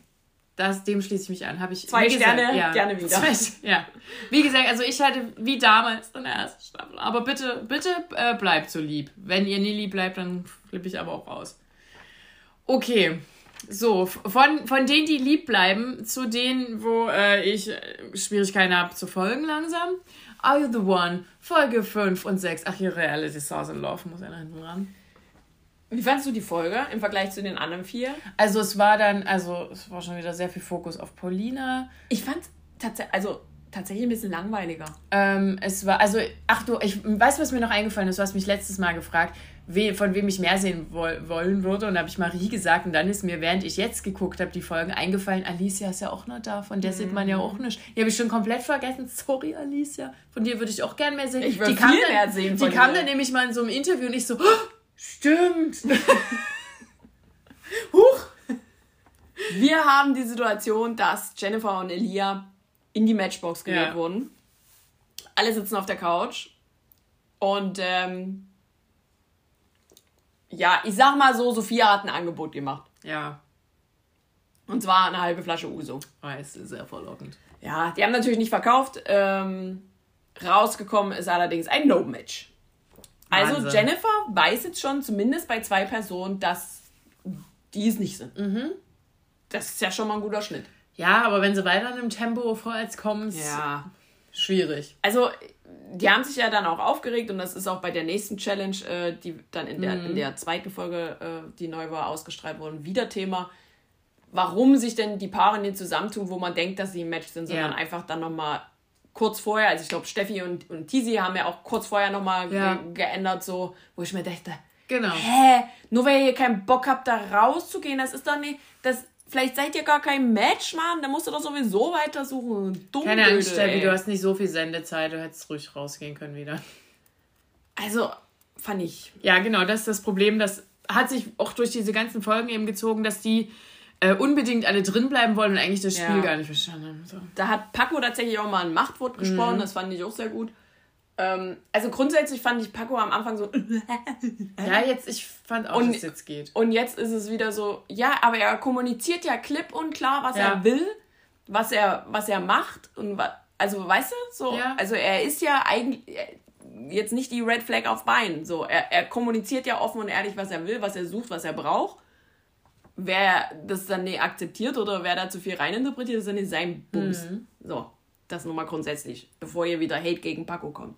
Das, dem schließe ich mich an. Habe ich zwei Sterne gesagt, ja. gerne wieder. Zwei, ja. Wie gesagt, also ich hatte wie damals in der ersten Staffel. Aber bitte, bitte äh, bleibt so lieb. Wenn ihr nie lieb bleibt, dann flippe ich aber auch raus. Okay. So, von, von denen, die lieb bleiben, zu denen, wo äh, ich äh, Schwierigkeiten habe zu folgen langsam. Are You the One? Folge 5 und 6. Ach, hier Reality Stars in Love muss da hinten ran. Wie fandest du die Folge im Vergleich zu den anderen vier? Also es war dann, also es war schon wieder sehr viel Fokus auf Paulina. Ich fand tatsächlich, also tatsächlich ein bisschen langweiliger. Ähm, es war, also, ach du, ich weiß, was mir noch eingefallen ist, du hast mich letztes Mal gefragt, we, von wem ich mehr sehen wo, wollen würde. Und da habe ich Marie gesagt und dann ist mir, während ich jetzt geguckt habe, die Folgen eingefallen, Alicia ist ja auch noch da, von der mhm. sieht man ja auch nicht. Die habe ich schon komplett vergessen. Sorry, Alicia. Von dir würde ich auch gern mehr sehen. Ich würde viel dann, mehr sehen Die kam dann nämlich mal in so einem Interview und ich so, oh, Stimmt. Huch. Wir haben die Situation, dass Jennifer und Elia in die Matchbox gewählt ja. wurden. Alle sitzen auf der Couch. Und ähm, ja, ich sag mal so, Sophia hat ein Angebot gemacht. Ja. Und zwar eine halbe Flasche Uso. Oh, ist sehr verlockend. Ja, die haben natürlich nicht verkauft. Ähm, rausgekommen ist allerdings ein No-Match. Also Wahnsinn. Jennifer weiß jetzt schon zumindest bei zwei Personen, dass die es nicht sind. Mhm. Das ist ja schon mal ein guter Schnitt. Ja, aber wenn sie weiter in dem Tempo vorwärts kommen, ja. schwierig. Also, die haben sich ja dann auch aufgeregt und das ist auch bei der nächsten Challenge, äh, die dann in der, mhm. in der zweiten Folge, äh, die neu war, ausgestrahlt wurde, wieder Thema. Warum sich denn die Paare nicht zusammentun, wo man denkt, dass sie im Match sind, sondern ja. einfach dann nochmal kurz vorher, also ich glaube, Steffi und, und Tisi haben ja auch kurz vorher nochmal ja. ge geändert, so, wo ich mir dachte, genau. hä, nur weil ihr keinen Bock habt, da rauszugehen, das ist doch nicht, das, vielleicht seid ihr gar kein Match, Mann, dann musst du doch sowieso weitersuchen. Dumm Keine Angst, Steffi, du hast nicht so viel Sendezeit, du hättest ruhig rausgehen können wieder. Also, fand ich. Ja, genau, das ist das Problem, das hat sich auch durch diese ganzen Folgen eben gezogen, dass die äh, unbedingt alle drin bleiben wollen und eigentlich das Spiel ja. gar nicht verstanden haben. So. Da hat Paco tatsächlich auch mal ein Machtwort gesprochen, mhm. das fand ich auch sehr gut. Ähm, also grundsätzlich fand ich Paco am Anfang so. Ja, jetzt, ich fand auch, Und- dass es jetzt geht. Und jetzt ist es wieder so, ja, aber er kommuniziert ja klipp und klar, was Ja. er will, was er, was er macht und wa also weißt du, so, Ja. also er ist ja eigentlich jetzt nicht die Red Flag auf Bein, so, er, er kommuniziert ja offen und ehrlich, was er will, was er sucht, was er braucht. Wer das dann nicht akzeptiert oder wer da zu viel reininterpretiert, ist dann nicht sein Bums. So, das nur mal grundsätzlich, bevor hier wieder Hate gegen Paco kommt.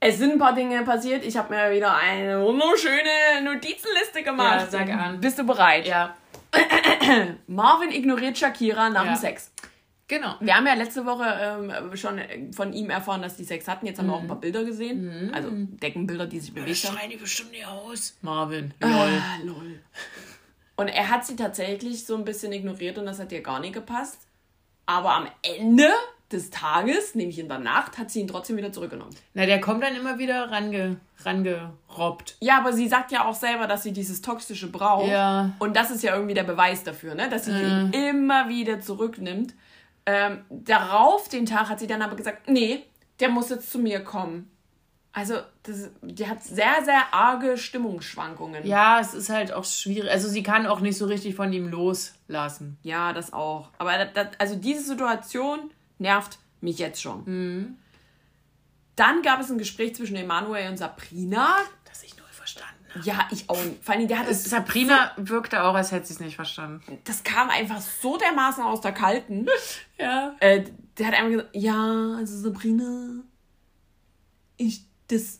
Es sind ein paar Dinge passiert. Ich habe mir wieder eine wunderschöne Notizenliste gemacht. Ja, sag an. Bist du bereit? Ja, Marvin ignoriert Shakira nach Ja. dem Sex. Genau. Wir haben ja letzte Woche ähm, schon von ihm erfahren, dass die Sex hatten. Jetzt haben wir auch ein paar Bilder gesehen. Also Deckenbilder, die sich bewegt haben. Schreien die bestimmt nicht aus. Marvin, Lol. lol. Ah, lol. Und er hat sie tatsächlich so ein bisschen ignoriert und das hat ihr gar nicht gepasst. Aber am Ende des Tages, nämlich in der Nacht, hat sie ihn trotzdem wieder zurückgenommen. Na, der kommt dann immer wieder range, rangerobbt. Ja, aber sie sagt ja auch selber, dass sie dieses Toxische braucht. Ja. Und das ist ja irgendwie der Beweis dafür, ne? dass sie ihn immer wieder zurücknimmt. Ähm, darauf, den Tag, hat sie dann aber gesagt, nee, der muss jetzt zu mir kommen. Also, das, die hat sehr, sehr arge Stimmungsschwankungen. Ja, es ist halt auch schwierig. Also sie kann auch nicht so richtig von ihm loslassen. Ja, das auch. Aber das, das, also diese Situation nervt mich jetzt schon. Dann gab es ein Gespräch zwischen Emanuel und Sabrina. Das ich null verstanden habe. Ja, ich auch. nicht. Vor allem, der hat es, Sabrina wirkte auch, als hätte sie es nicht verstanden. das kam einfach so dermaßen aus der Kalten. Ja. Äh, der hat einfach gesagt, ja, also Sabrina, ich, das,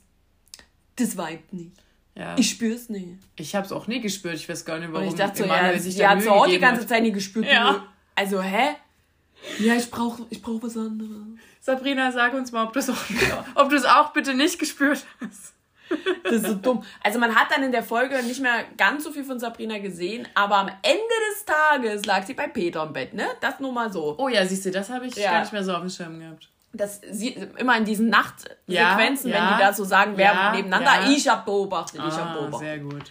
das vibet nicht. Ja. Ich spür's nicht. Ich habe es auch nie gespürt. Ich weiß gar nicht, warum Und ich dachte so, Emanuel ja, sich Mühe so auch die ganze hat. Zeit nie gespürt. Ja. Also, hä? Ja, ich brauch, ich brauch was anderes. Sabrina, sag uns mal, ob du es auch, ob du es auch bitte nicht gespürt hast. Das ist so dumm. Also man hat dann in der Folge nicht mehr ganz so viel von Sabrina gesehen, aber am Ende des Tages lag sie bei Peter im Bett, ne? Das nur mal so. Oh ja, siehst du, das habe ich Ja. gar nicht mehr so auf dem Schirm gehabt. Das sieht immer in diesen Nachtsequenzen, Ja, wenn ja. die da so sagen, wer Ja, nebeneinander, ich hab beobachtet, ich hab Ah, beobachtet. sehr gut.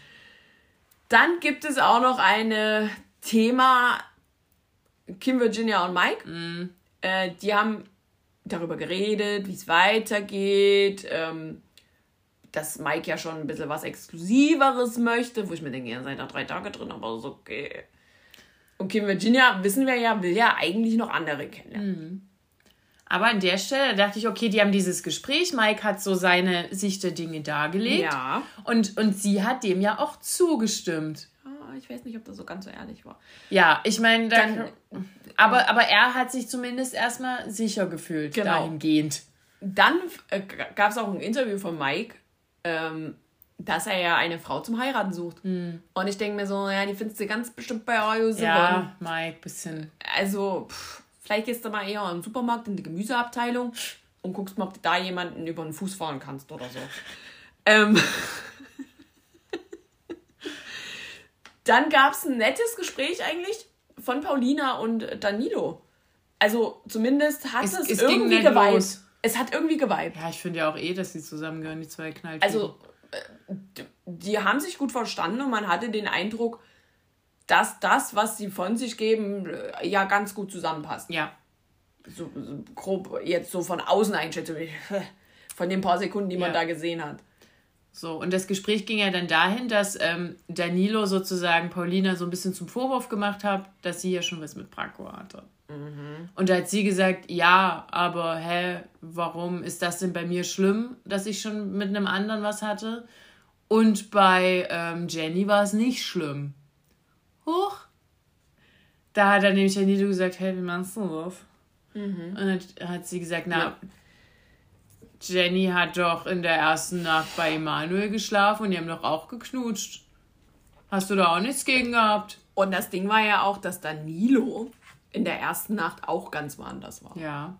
Dann gibt es auch noch ein Thema Kim, Virginia und Mike. Äh, die haben darüber geredet, wie es weitergeht, ähm, dass Mike ja schon ein bisschen was Exklusiveres möchte, wo ich mir denke, ihr seid da drei Tage drin, aber ist okay. Kim Virginia, wissen wir ja, will ja eigentlich noch andere kennenlernen. Aber an der Stelle dachte ich, okay, die haben dieses Gespräch. Mike hat so seine Sicht der Dinge dargelegt. Ja. Und, und sie hat dem ja auch zugestimmt. Ah, Ich weiß nicht, ob das so ganz so ehrlich war. Ja, ich meine, da- Dann- aber, aber er hat sich zumindest erstmal sicher gefühlt, Genau. dahingehend. Dann äh, gab es auch ein Interview von Mike, ähm, dass er ja eine Frau zum Heiraten sucht. Und ich denke mir so, ja, die findest du ganz bestimmt bei Ayo Ja, Mike, bisschen. Also, pff, vielleicht gehst du mal eher im Supermarkt in die Gemüseabteilung und guckst mal, ob du da jemanden über den Fuß fahren kannst oder so. ähm. Dann gab es ein nettes Gespräch eigentlich von Paulina und Danilo. Also zumindest hat Es- es, es irgendwie nett geweibt. los. Es hat irgendwie geweibt. Ja, ich finde ja auch eh, dass sie zusammengehören, die zwei Knalltypen. Also, äh, die haben sich gut verstanden und man hatte den Eindruck, dass das, was sie von sich geben, äh, ja ganz gut zusammenpasst. ja. So, so grob jetzt so von außen Einschätzung, von den paar Sekunden, die man Ja. da gesehen hat. So, und das Gespräch ging ja dann dahin, dass ähm, Danilo sozusagen Paulina so ein bisschen zum Vorwurf gemacht hat, dass sie ja schon was mit Branko hatte. Und da hat sie gesagt, ja, aber hä, warum ist das denn bei mir schlimm, dass ich schon mit einem anderen was hatte? Und bei ähm, Jenny war es nicht schlimm. Huch. Da hat dann nämlich Danilo gesagt, hey, wie meinst du das? Und dann hat sie gesagt, na, Ja. Jenny hat doch in der ersten Nacht bei Emanuel geschlafen und die haben doch auch geknutscht. Hast du da auch nichts gegen gehabt? Und das Ding war ja auch, dass Danilo in der ersten Nacht auch ganz woanders war. Ja.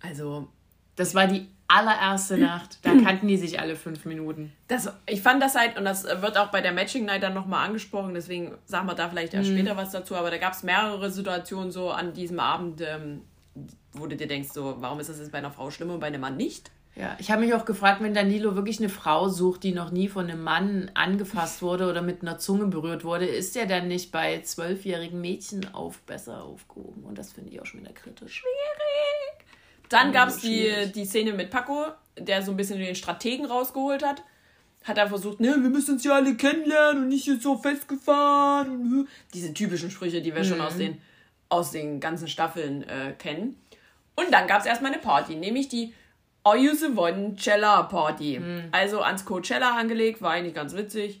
Also, Das war die allererste Nacht. Da kannten die sich alle fünf Minuten. das, ich fand das halt, und das wird auch bei der Matching Night dann nochmal angesprochen, deswegen sagen wir da vielleicht erst später was dazu, aber da gab es mehrere Situationen so an diesem Abend, ähm, wo du dir denkst, so, warum ist das jetzt bei einer Frau schlimm und bei einem Mann nicht? Ja, ich habe mich auch gefragt, wenn Danilo wirklich eine Frau sucht, die noch nie von einem Mann angefasst wurde oder mit einer Zunge berührt wurde, ist er dann nicht bei zwölfjährigen Mädchen auf besser aufgehoben? Und das finde ich auch schon wieder kritisch. Dann gab es die, die Szene mit Paco, der so ein bisschen den Strategen rausgeholt hat. Hat er versucht, ne, wir müssen uns ja alle kennenlernen und nicht hier so festgefahren. Diese typischen Sprüche, die wir mhm. schon aus den, aus den ganzen Staffeln äh, kennen. Und dann gab es erstmal eine Party, nämlich die All You the One Cella Party. Mhm. Also ans Coachella angelegt, war eigentlich ganz witzig.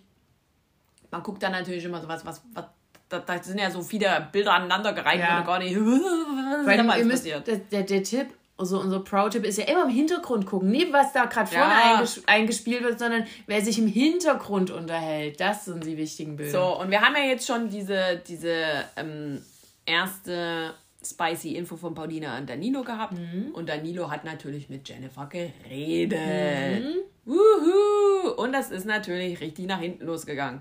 Man guckt dann natürlich immer so was, was, was da, da sind ja so viele Bilder aneinander gereiht, ja. gar nicht. Weil ihr müsst, der, der, der Tipp, also unser Pro-Tipp ist ja immer im Hintergrund gucken. Nie, was da gerade vorne ja. einges eingespielt wird, sondern wer sich im Hintergrund unterhält. Das sind die wichtigen Bilder. So, und wir haben ja jetzt schon diese, diese ähm, erste spicy Info von Paulina an Danilo gehabt. Mhm. Und Danilo hat natürlich mit Jennifer geredet. Mhm. Wuhu! Und das ist natürlich richtig nach hinten losgegangen.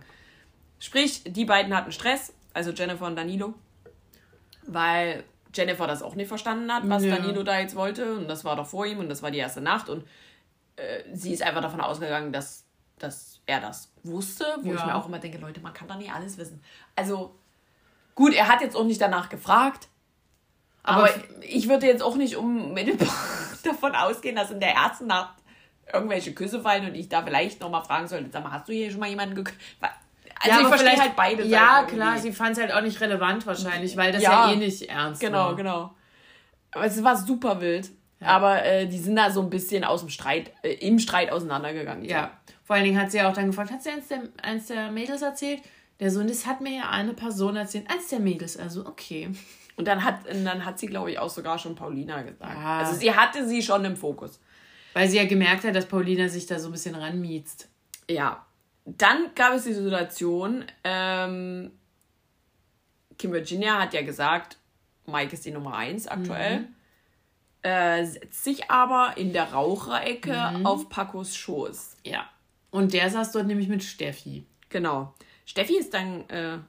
Sprich, die beiden hatten Stress, also Jennifer und Danilo, weil Jennifer das auch nicht verstanden hat, was ja. Danilo da jetzt wollte. Und das war doch vor ihm und das war die erste Nacht. Und äh, sie ist einfach davon ausgegangen, dass, dass er das wusste. Wo ja. ich mir auch immer denke, Leute, man kann doch nicht alles wissen. Also, gut, er hat jetzt auch nicht danach gefragt. Aber, aber ich würde jetzt auch nicht unmittelbar davon ausgehen, dass in der ersten Nacht irgendwelche Küsse fallen und ich da vielleicht nochmal fragen sollte, sag mal, hast du hier schon mal jemanden geküsst? Also ja, ich verstehe halt beide Seiten. Ja, klar, sie fand es halt auch nicht relevant wahrscheinlich, weil das ja, ja eh nicht ernst genau, war. Genau, genau. Aber es war super wild. Ja. Aber äh, die sind da so ein bisschen aus dem Streit, äh, im Streit auseinandergegangen. Ja. Vor allen Dingen hat sie ja auch dann gefragt, hat sie eins der, eins der Mädels erzählt? Der Sohn, das hat mir ja eine Person erzählt. Eins der Mädels, also okay. Und dann hat, und dann hat sie, glaube ich, auch sogar schon Paulina gesagt. Ja. Also sie hatte sie schon im Fokus. Weil sie ja gemerkt hat, dass Paulina sich da so ein bisschen ranmiezt. Ja, dann gab es die Situation, ähm, Kim Virginia hat ja gesagt, Mike ist die Nummer 1 aktuell. Mhm. Äh, setzt sich aber in der Raucherecke mhm. auf Pacos Schoß. Ja. Und der saß dort nämlich mit Steffi. Genau. Steffi ist dann. Äh,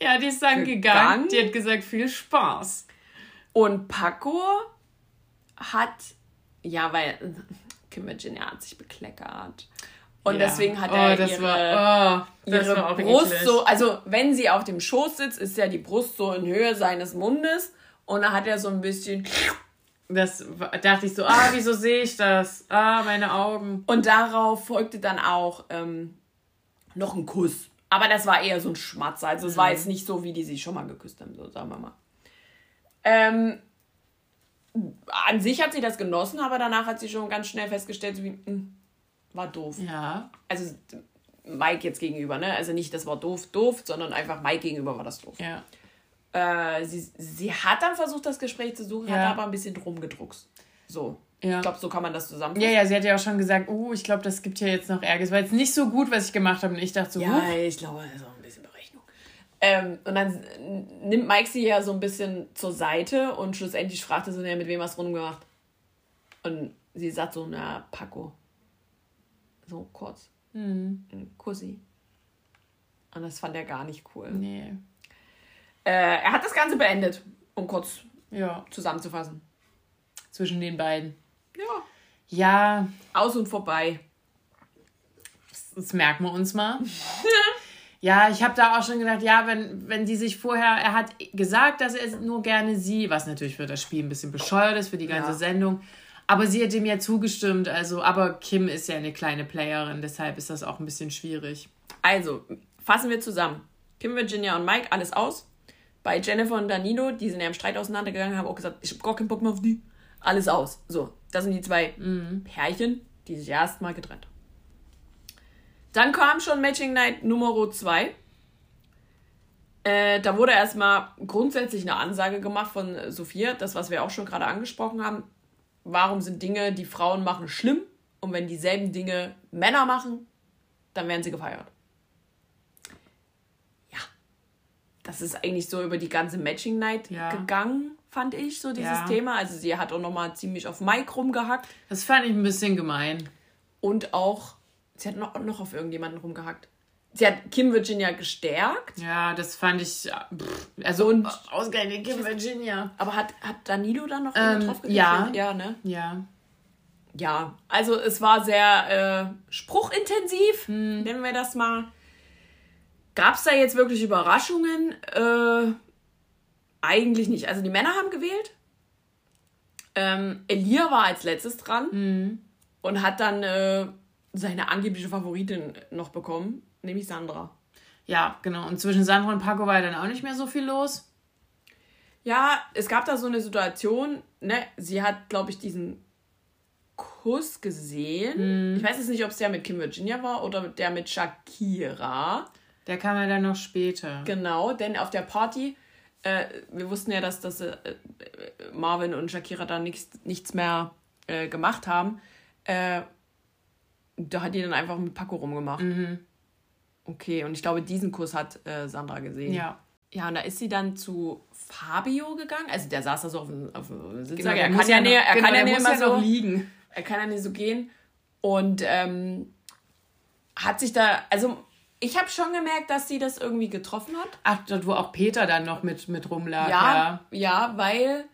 ja, die ist dann gegangen. gegangen. Die hat gesagt, viel Spaß. Und Paco hat. Ja, weil Kim Virginia hat sich bekleckert. Und ja. deswegen hat oh, er oh, ihre, war, oh, ihre Brust eklig. so, also wenn sie auf dem Schoß sitzt, ist ja die Brust so in Höhe seines Mundes und dann hat er so ein bisschen. Das dachte ich so, ah, wieso sehe ich das? Ah, meine Augen. Und darauf folgte dann auch ähm, noch ein Kuss. Aber das war eher so ein Schmatzer. Also es mhm. war jetzt nicht so, wie die sich schon mal geküsst haben, so sagen wir mal. Ähm, an sich hat sie das genossen, aber danach hat sie schon ganz schnell festgestellt, wie, mh, hm, war doof. Ja. Also Mike jetzt gegenüber, ne? Also nicht das war doof, doof, sondern einfach Mike gegenüber war das doof. Ja. Äh, sie, sie hat dann versucht, das Gespräch zu suchen, ja. hat aber ein bisschen drum gedruckst. So. Ja. Ich glaube, so kann man das zusammenfassen. Ja, ja, sie hat ja auch schon gesagt, oh, ich glaube, das gibt ja jetzt noch Ärger. Es war jetzt nicht so gut, was ich gemacht habe. Und ich dachte so, Ja, Huch. ich glaube, das ist auch ein bisschen Berechnung. Ähm, und dann nimmt Mike sie ja so ein bisschen zur Seite und schlussendlich fragte sie, ja, mit wem hast du rumgemacht? Und sie sagt so, na, Paco. So kurz. Mhm. Ein Kussi. Und das fand er gar nicht cool. Nee. Äh, er hat das Ganze beendet, um kurz ja. zusammenzufassen. Zwischen den beiden. Ja. Ja. Aus und vorbei. Das, das merken wir uns mal. ja, ich habe da auch schon gedacht, ja, wenn, wenn die sich vorher, er hat gesagt, dass er nur gerne sie, was natürlich für das Spiel ein bisschen bescheuert ist, für die ganze ja. Sendung. Aber sie hat ihm ja zugestimmt, also, aber Kim ist ja eine kleine Playerin, deshalb ist das auch ein bisschen schwierig. Also, fassen wir zusammen. Kim, Virginia und Mike, alles aus. Bei Jennifer und Danilo, die sind ja im Streit auseinandergegangen, haben auch gesagt, ich hab gar keinen Bock mehr auf die. Alles aus. So, das sind die zwei mhm. Pärchen, die sich erstmal getrennt haben. Dann kam schon Matching Night Nummer 2. Äh, da wurde erstmal grundsätzlich eine Ansage gemacht von Sophia, das, was wir auch schon gerade angesprochen haben warum sind Dinge, die Frauen machen, schlimm? Und wenn dieselben Dinge Männer machen, dann werden sie gefeiert. Ja. Das ist eigentlich so über die ganze Matching Night ja. gegangen, fand ich, so dieses ja. Thema. Also sie hat auch nochmal ziemlich auf Mike rumgehackt. Das fand ich ein bisschen gemein. Und auch, sie hat noch, noch auf irgendjemanden rumgehackt sie hat Kim Virginia gestärkt. Ja, das fand ich. Pff, also und ausgerechnet Kim Virginia. Aber hat, hat Danilo dann noch ähm, drauf Ja. Ja, ne? Ja. Ja, also es war sehr äh, spruchintensiv, hm. nennen wir das mal. Gab es da jetzt wirklich Überraschungen? Äh, eigentlich nicht. Also die Männer haben gewählt, Ähm, Elia war als letztes dran Mhm. und hat dann äh, seine angebliche Favoritin noch bekommen, nämlich Sandra. Ja, genau. Und zwischen Sandra und Paco war dann auch nicht mehr so viel los. Ja, es gab da so eine Situation, ne? Sie hat, glaube ich, diesen Kuss gesehen. Ich weiß jetzt nicht, ob es der mit Kim Virginia war oder der mit Shakira. Der kam ja dann noch später. Genau, denn auf der Party, äh, wir wussten ja, dass, dass äh, Marvin und Shakira da nichts, nichts mehr äh, gemacht haben. Äh, da hat die dann einfach mit Paco rumgemacht. Okay, und ich glaube, diesen Kuss hat äh, Sandra gesehen. Ja. Ja, und da ist sie dann zu Fabio gegangen. Also der saß da so auf dem, auf dem Sitzsack. Genau, er der kann ja, noch- er genau, kann ja muss immer so liegen. Er kann ja nicht so gehen. Und ähm, hat sich da, also ich habe schon gemerkt, dass sie das irgendwie getroffen hat. Ach, dort, wo auch Peter dann noch mit, mit rumlag. Ja, ja, weil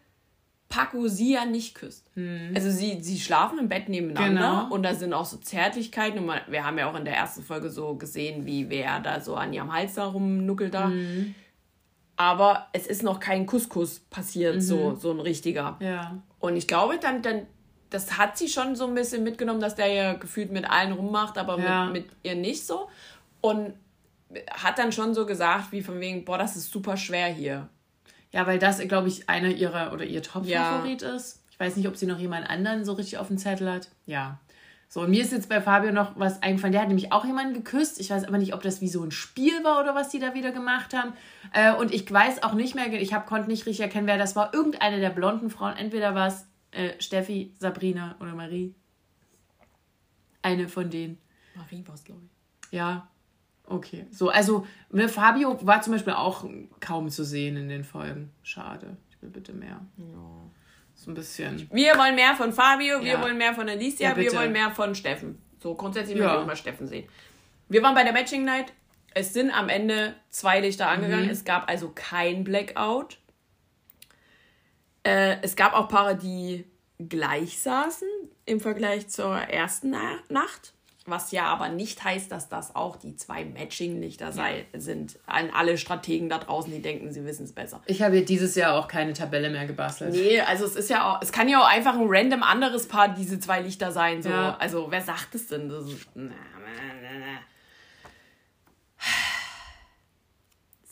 Paco sie ja nicht küsst. Also sie, sie schlafen im Bett nebeneinander Hm. Genau. und da sind auch so Zärtlichkeiten. Und man, wir haben ja auch in der ersten Folge so gesehen, wie wer da so an ihrem Hals da rumnuckelt da. Hm. Aber es ist noch kein Kusskuss passiert, Mhm. so, so ein richtiger. Ja. Und ich glaube, dann, dann, das hat sie schon so ein bisschen mitgenommen, dass der ja gefühlt mit allen rummacht, aber Ja. mit, mit ihr nicht so. Und hat dann schon so gesagt, wie von wegen, boah, das ist super schwer hier. Ja, weil das, glaube ich, einer ihrer oder ihr Top-Favorit ist. Ich weiß nicht, ob sie noch jemand anderen so richtig auf dem Zettel hat. Ja. So, und mir ist jetzt bei Fabio noch was eingefallen. Der hat nämlich auch jemanden geküsst. Ich weiß aber nicht, ob das wie so ein Spiel war oder was die da wieder gemacht haben. Äh, und ich weiß auch nicht mehr, ich hab, konnte nicht richtig erkennen, wer das war. Irgendeine der blonden Frauen. Entweder war es äh, Steffi, Sabrina oder Marie. Eine von denen. Marie war es, glaube ich. Ja, okay. So, also ne, Fabio war zum Beispiel auch kaum zu sehen in den Folgen. Schade. Ich will bitte mehr. So ein bisschen. Wir wollen mehr von Fabio, wir Ja. wollen mehr von Alicia, Ja, wir wollen mehr von Steffen. So grundsätzlich Ja. möchte ich auch mal Steffen sehen. Wir waren bei der Matching Night. Es sind am Ende zwei Lichter angegangen. Mhm. Es gab also kein Blackout. Äh, es gab auch Paare, die gleich saßen im Vergleich zur ersten Na Nacht. Was ja aber nicht heißt, dass das auch die zwei Matching-Lichter sei, sind. An alle Strategen da draußen, die denken, sie wissen es besser. Ich habe dieses Jahr auch keine Tabelle mehr gebastelt. Nee, also es ist ja auch, es kann ja auch einfach ein random anderes Paar diese zwei Lichter sein. So. Ja. Also wer sagt es denn? Das ist, na, na, na, na.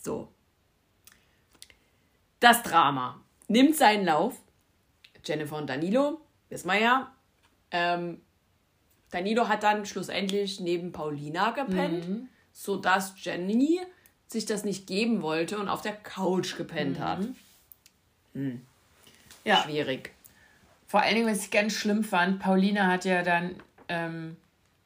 So. Das Drama nimmt seinen Lauf. Jennifer und Danilo, wissen wir ja. Ähm, Danilo hat dann schlussendlich neben Paulina gepennt, sodass Jenny sich das nicht geben wollte und auf der Couch gepennt hat. Ja. Schwierig. Vor allen Dingen, was ich ganz schlimm fand, Paulina hat ja dann, ähm,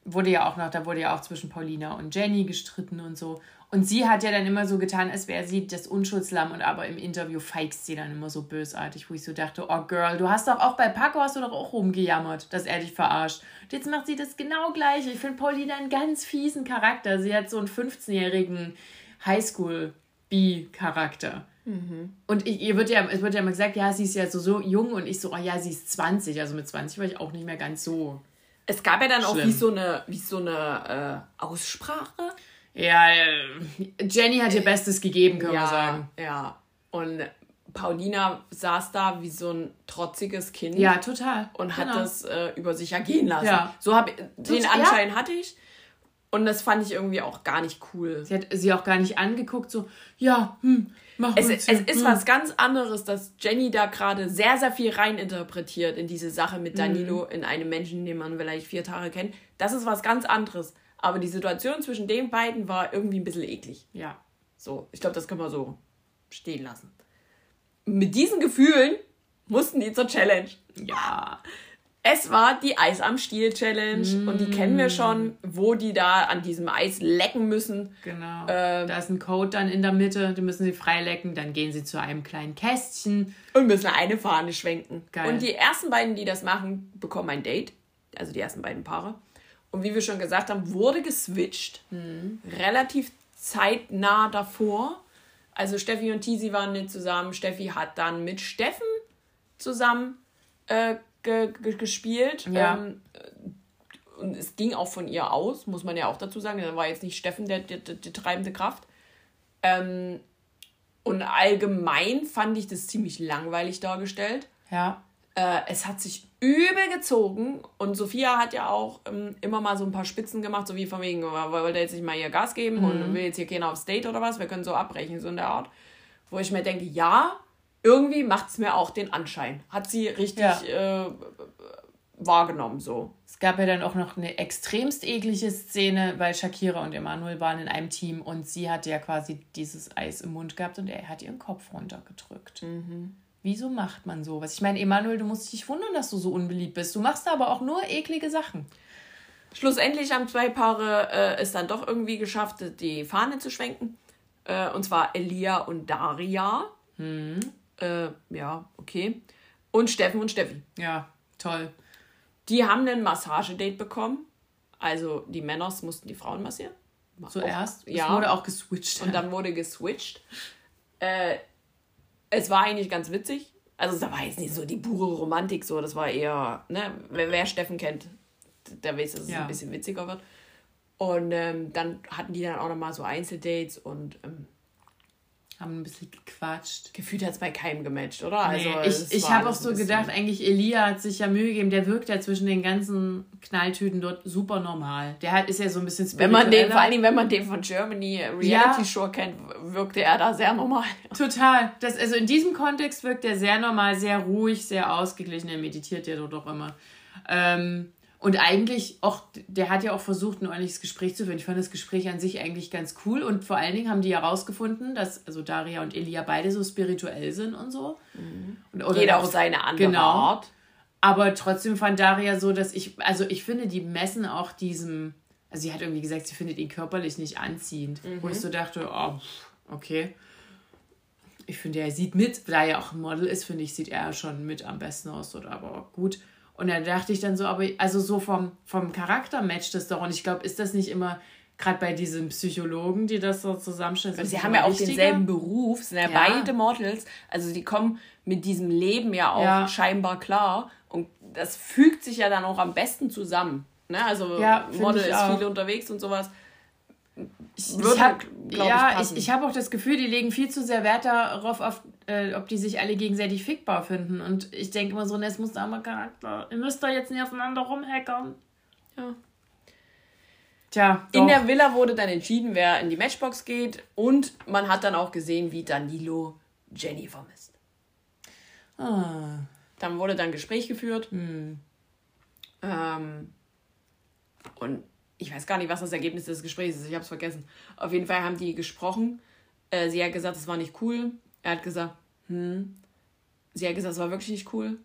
wurde ja auch noch, da wurde ja auch zwischen Paulina und Jenny gestritten und so. Und sie hat ja dann immer so getan, als wäre sie das Unschuldslamm und aber im Interview feigst sie dann immer so bösartig, wo ich so dachte, oh Girl, du hast doch auch bei Paco hast du doch auch rumgejammert, dass er dich verarscht. Und jetzt macht sie das genau gleiche. Ich finde Paulina einen ganz fiesen Charakter. Sie hat so einen 15-jährigen Highschool-B-Charakter. Und ich, ihr wird ja, es wird ja immer gesagt, ja, sie ist ja so, so jung und ich so, oh ja, sie ist 20. Also mit 20 war ich auch nicht mehr ganz so. Es gab ja dann auch Schlimm. wie so eine, wie so eine äh, Aussprache. Ja, äh, Jenny hat ihr Bestes gegeben, können wir sagen. ja. Und Paulina saß da wie so ein trotziges Kind Ja, total. und hat Genau. das äh, über sich ergehen lassen. Ja. So hab den ja. Anschein hatte ich. Und das fand ich irgendwie auch gar nicht cool. Sie hat sie auch gar nicht angeguckt, so, ja, hm, mach Es, es ist hm. was ganz anderes, dass Jenny da gerade sehr, sehr viel reininterpretiert in diese Sache mit Mhm. Danilo, in einem Menschen, den man vielleicht vier Tage kennt. Das ist was ganz anderes. Aber die Situation zwischen den beiden war irgendwie ein bisschen eklig. Ja. So, ich glaube, das können wir so stehen lassen. Mit diesen Gefühlen mussten die zur Challenge. Ja. Es war die Eis am Stiel Challenge und die kennen wir schon, wo die da an diesem Eis lecken müssen. Genau. Ähm. da ist ein Code dann in der Mitte, den müssen sie freilecken. Dann gehen sie zu einem kleinen Kästchen. und müssen eine Fahne schwenken. Geil. Und die ersten beiden, die das machen, bekommen ein Date. Also die ersten beiden Paare. Und wie wir schon gesagt haben, wurde geswitcht. Relativ zeitnah davor. Also Steffi und Tisi waren nicht zusammen. Steffi hat dann mit Steffen zusammen äh, ge ge gespielt. Ja. Ähm, und es ging auch von ihr aus, muss man ja auch dazu sagen. Da war jetzt nicht Steffen der, der, der, die treibende Kraft. Ähm, und allgemein fand ich das ziemlich langweilig dargestellt. Ja. Äh, es hat sich übel gezogen und Sophia hat ja auch ähm, immer mal so ein paar Spitzen gemacht, so wie von wegen, wollte jetzt nicht mal ihr Gas geben mhm. und will jetzt hier keiner aufs Date oder was, wir können so abbrechen, so in der Art. Wo ich mir denke, ja, irgendwie macht es mir auch den Anschein. Hat sie richtig ja. äh, wahrgenommen so. Es gab ja dann auch noch eine extremst eklige Szene, weil Shakira und Emanuel waren in einem Team und sie hatte ja quasi dieses Eis im Mund gehabt und er hat ihren Kopf runtergedrückt. Mhm. Wieso macht man sowas? Ich meine, Emanuel, du musst dich wundern, dass du so unbeliebt bist. Du machst aber auch nur eklige Sachen. Schlussendlich haben zwei Paare äh, es dann doch irgendwie geschafft, die Fahne zu schwenken. Äh, und zwar Elia und Daria. Mhm. Äh, ja, okay. Und Steffen und Steffi. Ja, toll. Die haben ein Massagedate bekommen. Also die Männer mussten die Frauen massieren. Zuerst? Ja. Es wurde auch geswitcht. Und dann wurde geswitcht. Äh, es war eigentlich ganz witzig. Also da war jetzt nicht so die pure Romantik so, das war eher, ne, wer, wer Steffen kennt, der weiß, dass es ja. ein bisschen witziger wird. Und ähm, dann hatten die dann auch nochmal so Einzeldates und ähm, haben ein bisschen gequatscht. Gefühlt hat es bei keinem gematcht, oder? Nee, also, ich ich habe auch so gedacht, eigentlich Elia hat sich ja Mühe gegeben, der wirkt ja zwischen den ganzen Knalltüten dort super normal. Der hat, ist ja so ein bisschen Wenn man den, vor allen Dingen, wenn man den von Germany Reality ja. Show kennt, wirkte er da sehr normal. Total. Das, also in diesem Kontext wirkt er sehr normal, sehr ruhig, sehr ausgeglichen. Er meditiert ja dort auch immer. Ähm, und eigentlich auch, der hat ja auch versucht, ein ordentliches Gespräch zu führen. Ich fand das Gespräch an sich eigentlich ganz cool. Und vor allen Dingen haben die herausgefunden, dass also Daria und Elia beide so spirituell sind und so. Mhm. Und, oder Jeder auf seine andere genau. Art. Aber trotzdem fand Daria so, dass ich, also ich finde, die messen auch diesem, also sie hat irgendwie gesagt, sie findet ihn körperlich nicht anziehend. Mhm. Wo ich so dachte, oh, okay. Ich finde, er sieht mit, da er auch ein Model ist, finde ich, sieht er schon mit am besten aus. Oder aber gut. Und da dachte ich dann so, aber also so vom, vom Charakter matcht das doch. Und ich glaube, ist das nicht immer gerade bei diesen Psychologen, die das so zusammenstellen. Sie haben ja auch denselben Beruf, sind ja, ja, beide Models. Also die kommen mit diesem Leben ja auch ja. scheinbar klar. Und das fügt sich ja dann auch am besten zusammen. Ne? Also ja, Model ist viel unterwegs und sowas. Ich, ich hab, ja, ich, ich habe auch das Gefühl, die legen viel zu sehr Wert darauf, auf, äh, ob die sich alle gegenseitig fickbar finden. Und ich denke immer so, ne, es muss da mal Charakter. Ihr müsst da jetzt nicht aufeinander rumhackern. Ja. Tja. Doch. In der Villa wurde dann entschieden, wer in die Matchbox geht. Und man hat dann auch gesehen, wie Danilo Jenny vermisst. Ah. Dann wurde dann Gespräch geführt. Hm. Ähm, und ich weiß gar nicht, was das Ergebnis des Gesprächs ist. Ich habe es vergessen. Auf jeden Fall haben die gesprochen. Äh, sie hat gesagt, es war nicht cool. Er hat gesagt, hm. Sie hat gesagt, es war wirklich nicht cool.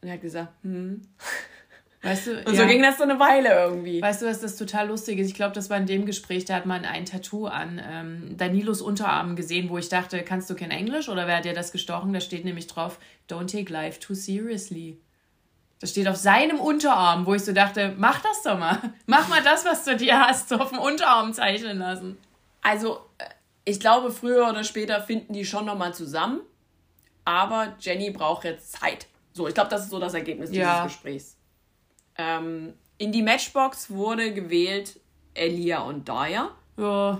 Und er hat gesagt, hm. Weißt du, und so ja. ging das so eine Weile irgendwie. Weißt du, was das total lustig ist? Ich glaube, das war in dem Gespräch, da hat man ein Tattoo an ähm, Danilos Unterarm gesehen, wo ich dachte, kannst du kein Englisch oder wer hat dir das gestochen? Da steht nämlich drauf, don't take life too seriously. Das steht auf seinem Unterarm, wo ich so dachte, mach das doch mal. Mach mal das, was du dir hast, auf dem Unterarm zeichnen lassen. Also, äh, ich glaube, früher oder später finden die schon nochmal zusammen. Aber Jenny braucht jetzt Zeit. So, ich glaube, das ist so das Ergebnis ja. dieses Gesprächs. Ähm, in die Matchbox wurde gewählt Elia und Daya. Ja.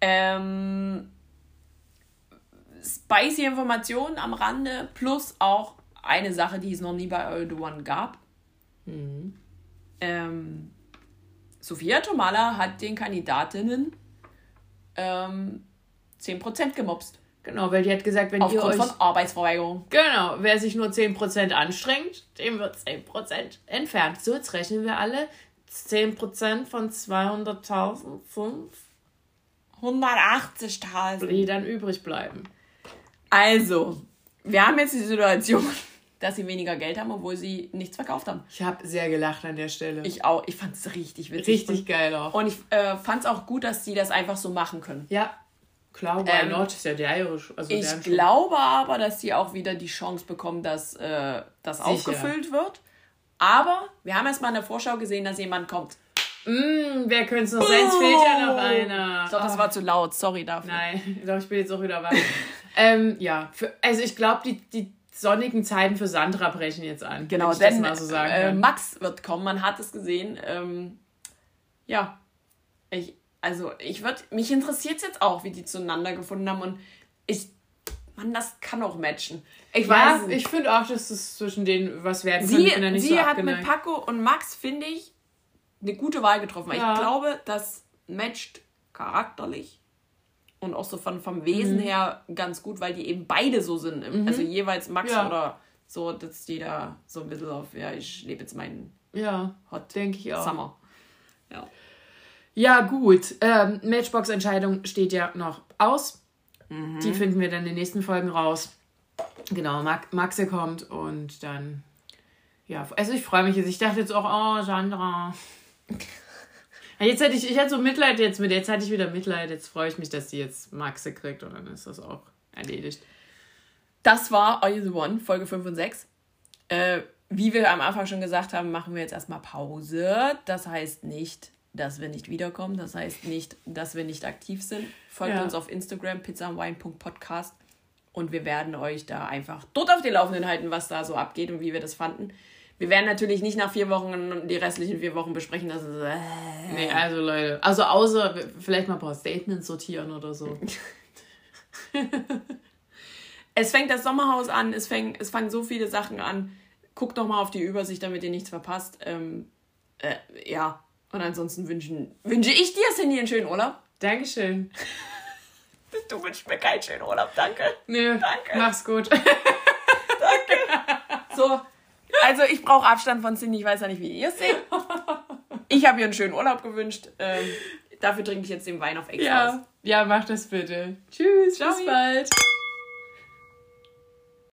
Ähm, spicy Informationen am Rande plus auch eine Sache, die es noch nie bei All the One gab. Mhm. Ähm, Sophia Tomala hat den Kandidatinnen ähm, 10% gemobst. Genau, weil die hat gesagt, wenn Aufgrund ihr euch... von Arbeitsverweigerung. Genau, wer sich nur 10% anstrengt, dem wird 10% entfernt. So, jetzt rechnen wir alle 10% von 200.000 5. 180.000. Die dann übrig bleiben. Also, wir haben jetzt die Situation, dass sie weniger Geld haben, obwohl sie nichts verkauft haben. Ich habe sehr gelacht an der Stelle. Ich auch. Ich fand es richtig witzig. Richtig und, geil auch. Und ich äh, fand es auch gut, dass sie das einfach so machen können. Ja, klar, why ähm, not? Ist ja der Also ich glaube aber, dass sie auch wieder die Chance bekommen, dass äh, das Sicher. aufgefüllt wird. Aber wir haben erst mal in der Vorschau gesehen, dass jemand kommt. Mm, wer könnte es noch sein? Es fehlt ja noch einer. Ich glaube, das war zu laut. Sorry dafür. Nein, ich glaube, ich bin jetzt auch wieder wach. ähm, ja, für, also ich glaube, die, die sonnigen Zeiten für Sandra brechen jetzt an. Genau, ich denn das so äh, Max wird kommen, man hat es gesehen. Ähm, ja, ich, also ich würde, mich interessiert es jetzt auch, wie die zueinander gefunden haben und ich Mann, das kann auch matchen. Ich ja, weiß ich finde auch, dass es zwischen denen was werden Sie, da nicht sie so hat mit. Paco und Max, finde ich, eine gute Wahl getroffen. Ja. Ich glaube, das matcht charakterlich und auch so von, vom Wesen Mhm. her ganz gut, weil die eben beide so sind. Also jeweils Max Ja. oder so, dass die da so ein bisschen auf, ja, ich lebe jetzt meinen Ja, Hot denke ich auch. Summer. Ja. Ja, gut. Ähm, Matchbox-Entscheidung steht ja noch aus. Mhm. Die finden wir dann in den nächsten Folgen raus. Genau, Max, Maxe kommt und dann. Ja, also ich freue mich jetzt. Ich dachte jetzt auch, oh, Sandra. Jetzt hätte ich, ich hatte so Mitleid jetzt mit, jetzt hatte ich wieder Mitleid. Jetzt freue ich mich, dass die jetzt Maxe kriegt und dann ist das auch erledigt. Das war Are You the One, Folge 5 und 6. Äh, wie wir am Anfang schon gesagt haben, machen wir jetzt erstmal Pause. Das heißt nicht, dass wir nicht wiederkommen. Das heißt nicht, dass wir nicht aktiv sind. Folgt Ja. uns auf Instagram, pizzaandwine.podcast. Und wir werden euch da einfach dort auf den Laufenden halten, was da so abgeht und wie wir das fanden. Wir werden natürlich nicht nach vier Wochen die restlichen vier Wochen besprechen. Das ist, äh, Nee, also Leute. Also außer vielleicht mal ein paar Statements sortieren oder so. es fängt das Sommerhaus an, es, fängt, es fangen so viele Sachen an. Guckt doch mal auf die Übersicht, damit ihr nichts verpasst. Ähm, äh, ja, und ansonsten wünschen, wünsche ich dir, Cindy, einen schönen Urlaub. Dankeschön. Du wünschst mir keinen schönen Urlaub, danke. Nö, Danke. mach's gut. So, also ich brauche Abstand von Cindy, ich weiß ja nicht, wie ihr es seht. Ich habe ihr einen schönen Urlaub gewünscht. Ähm, dafür trinke ich jetzt den Wein auf Ex aus. Ja, ja, mach das bitte. Tschüss, Ciao. bis bald.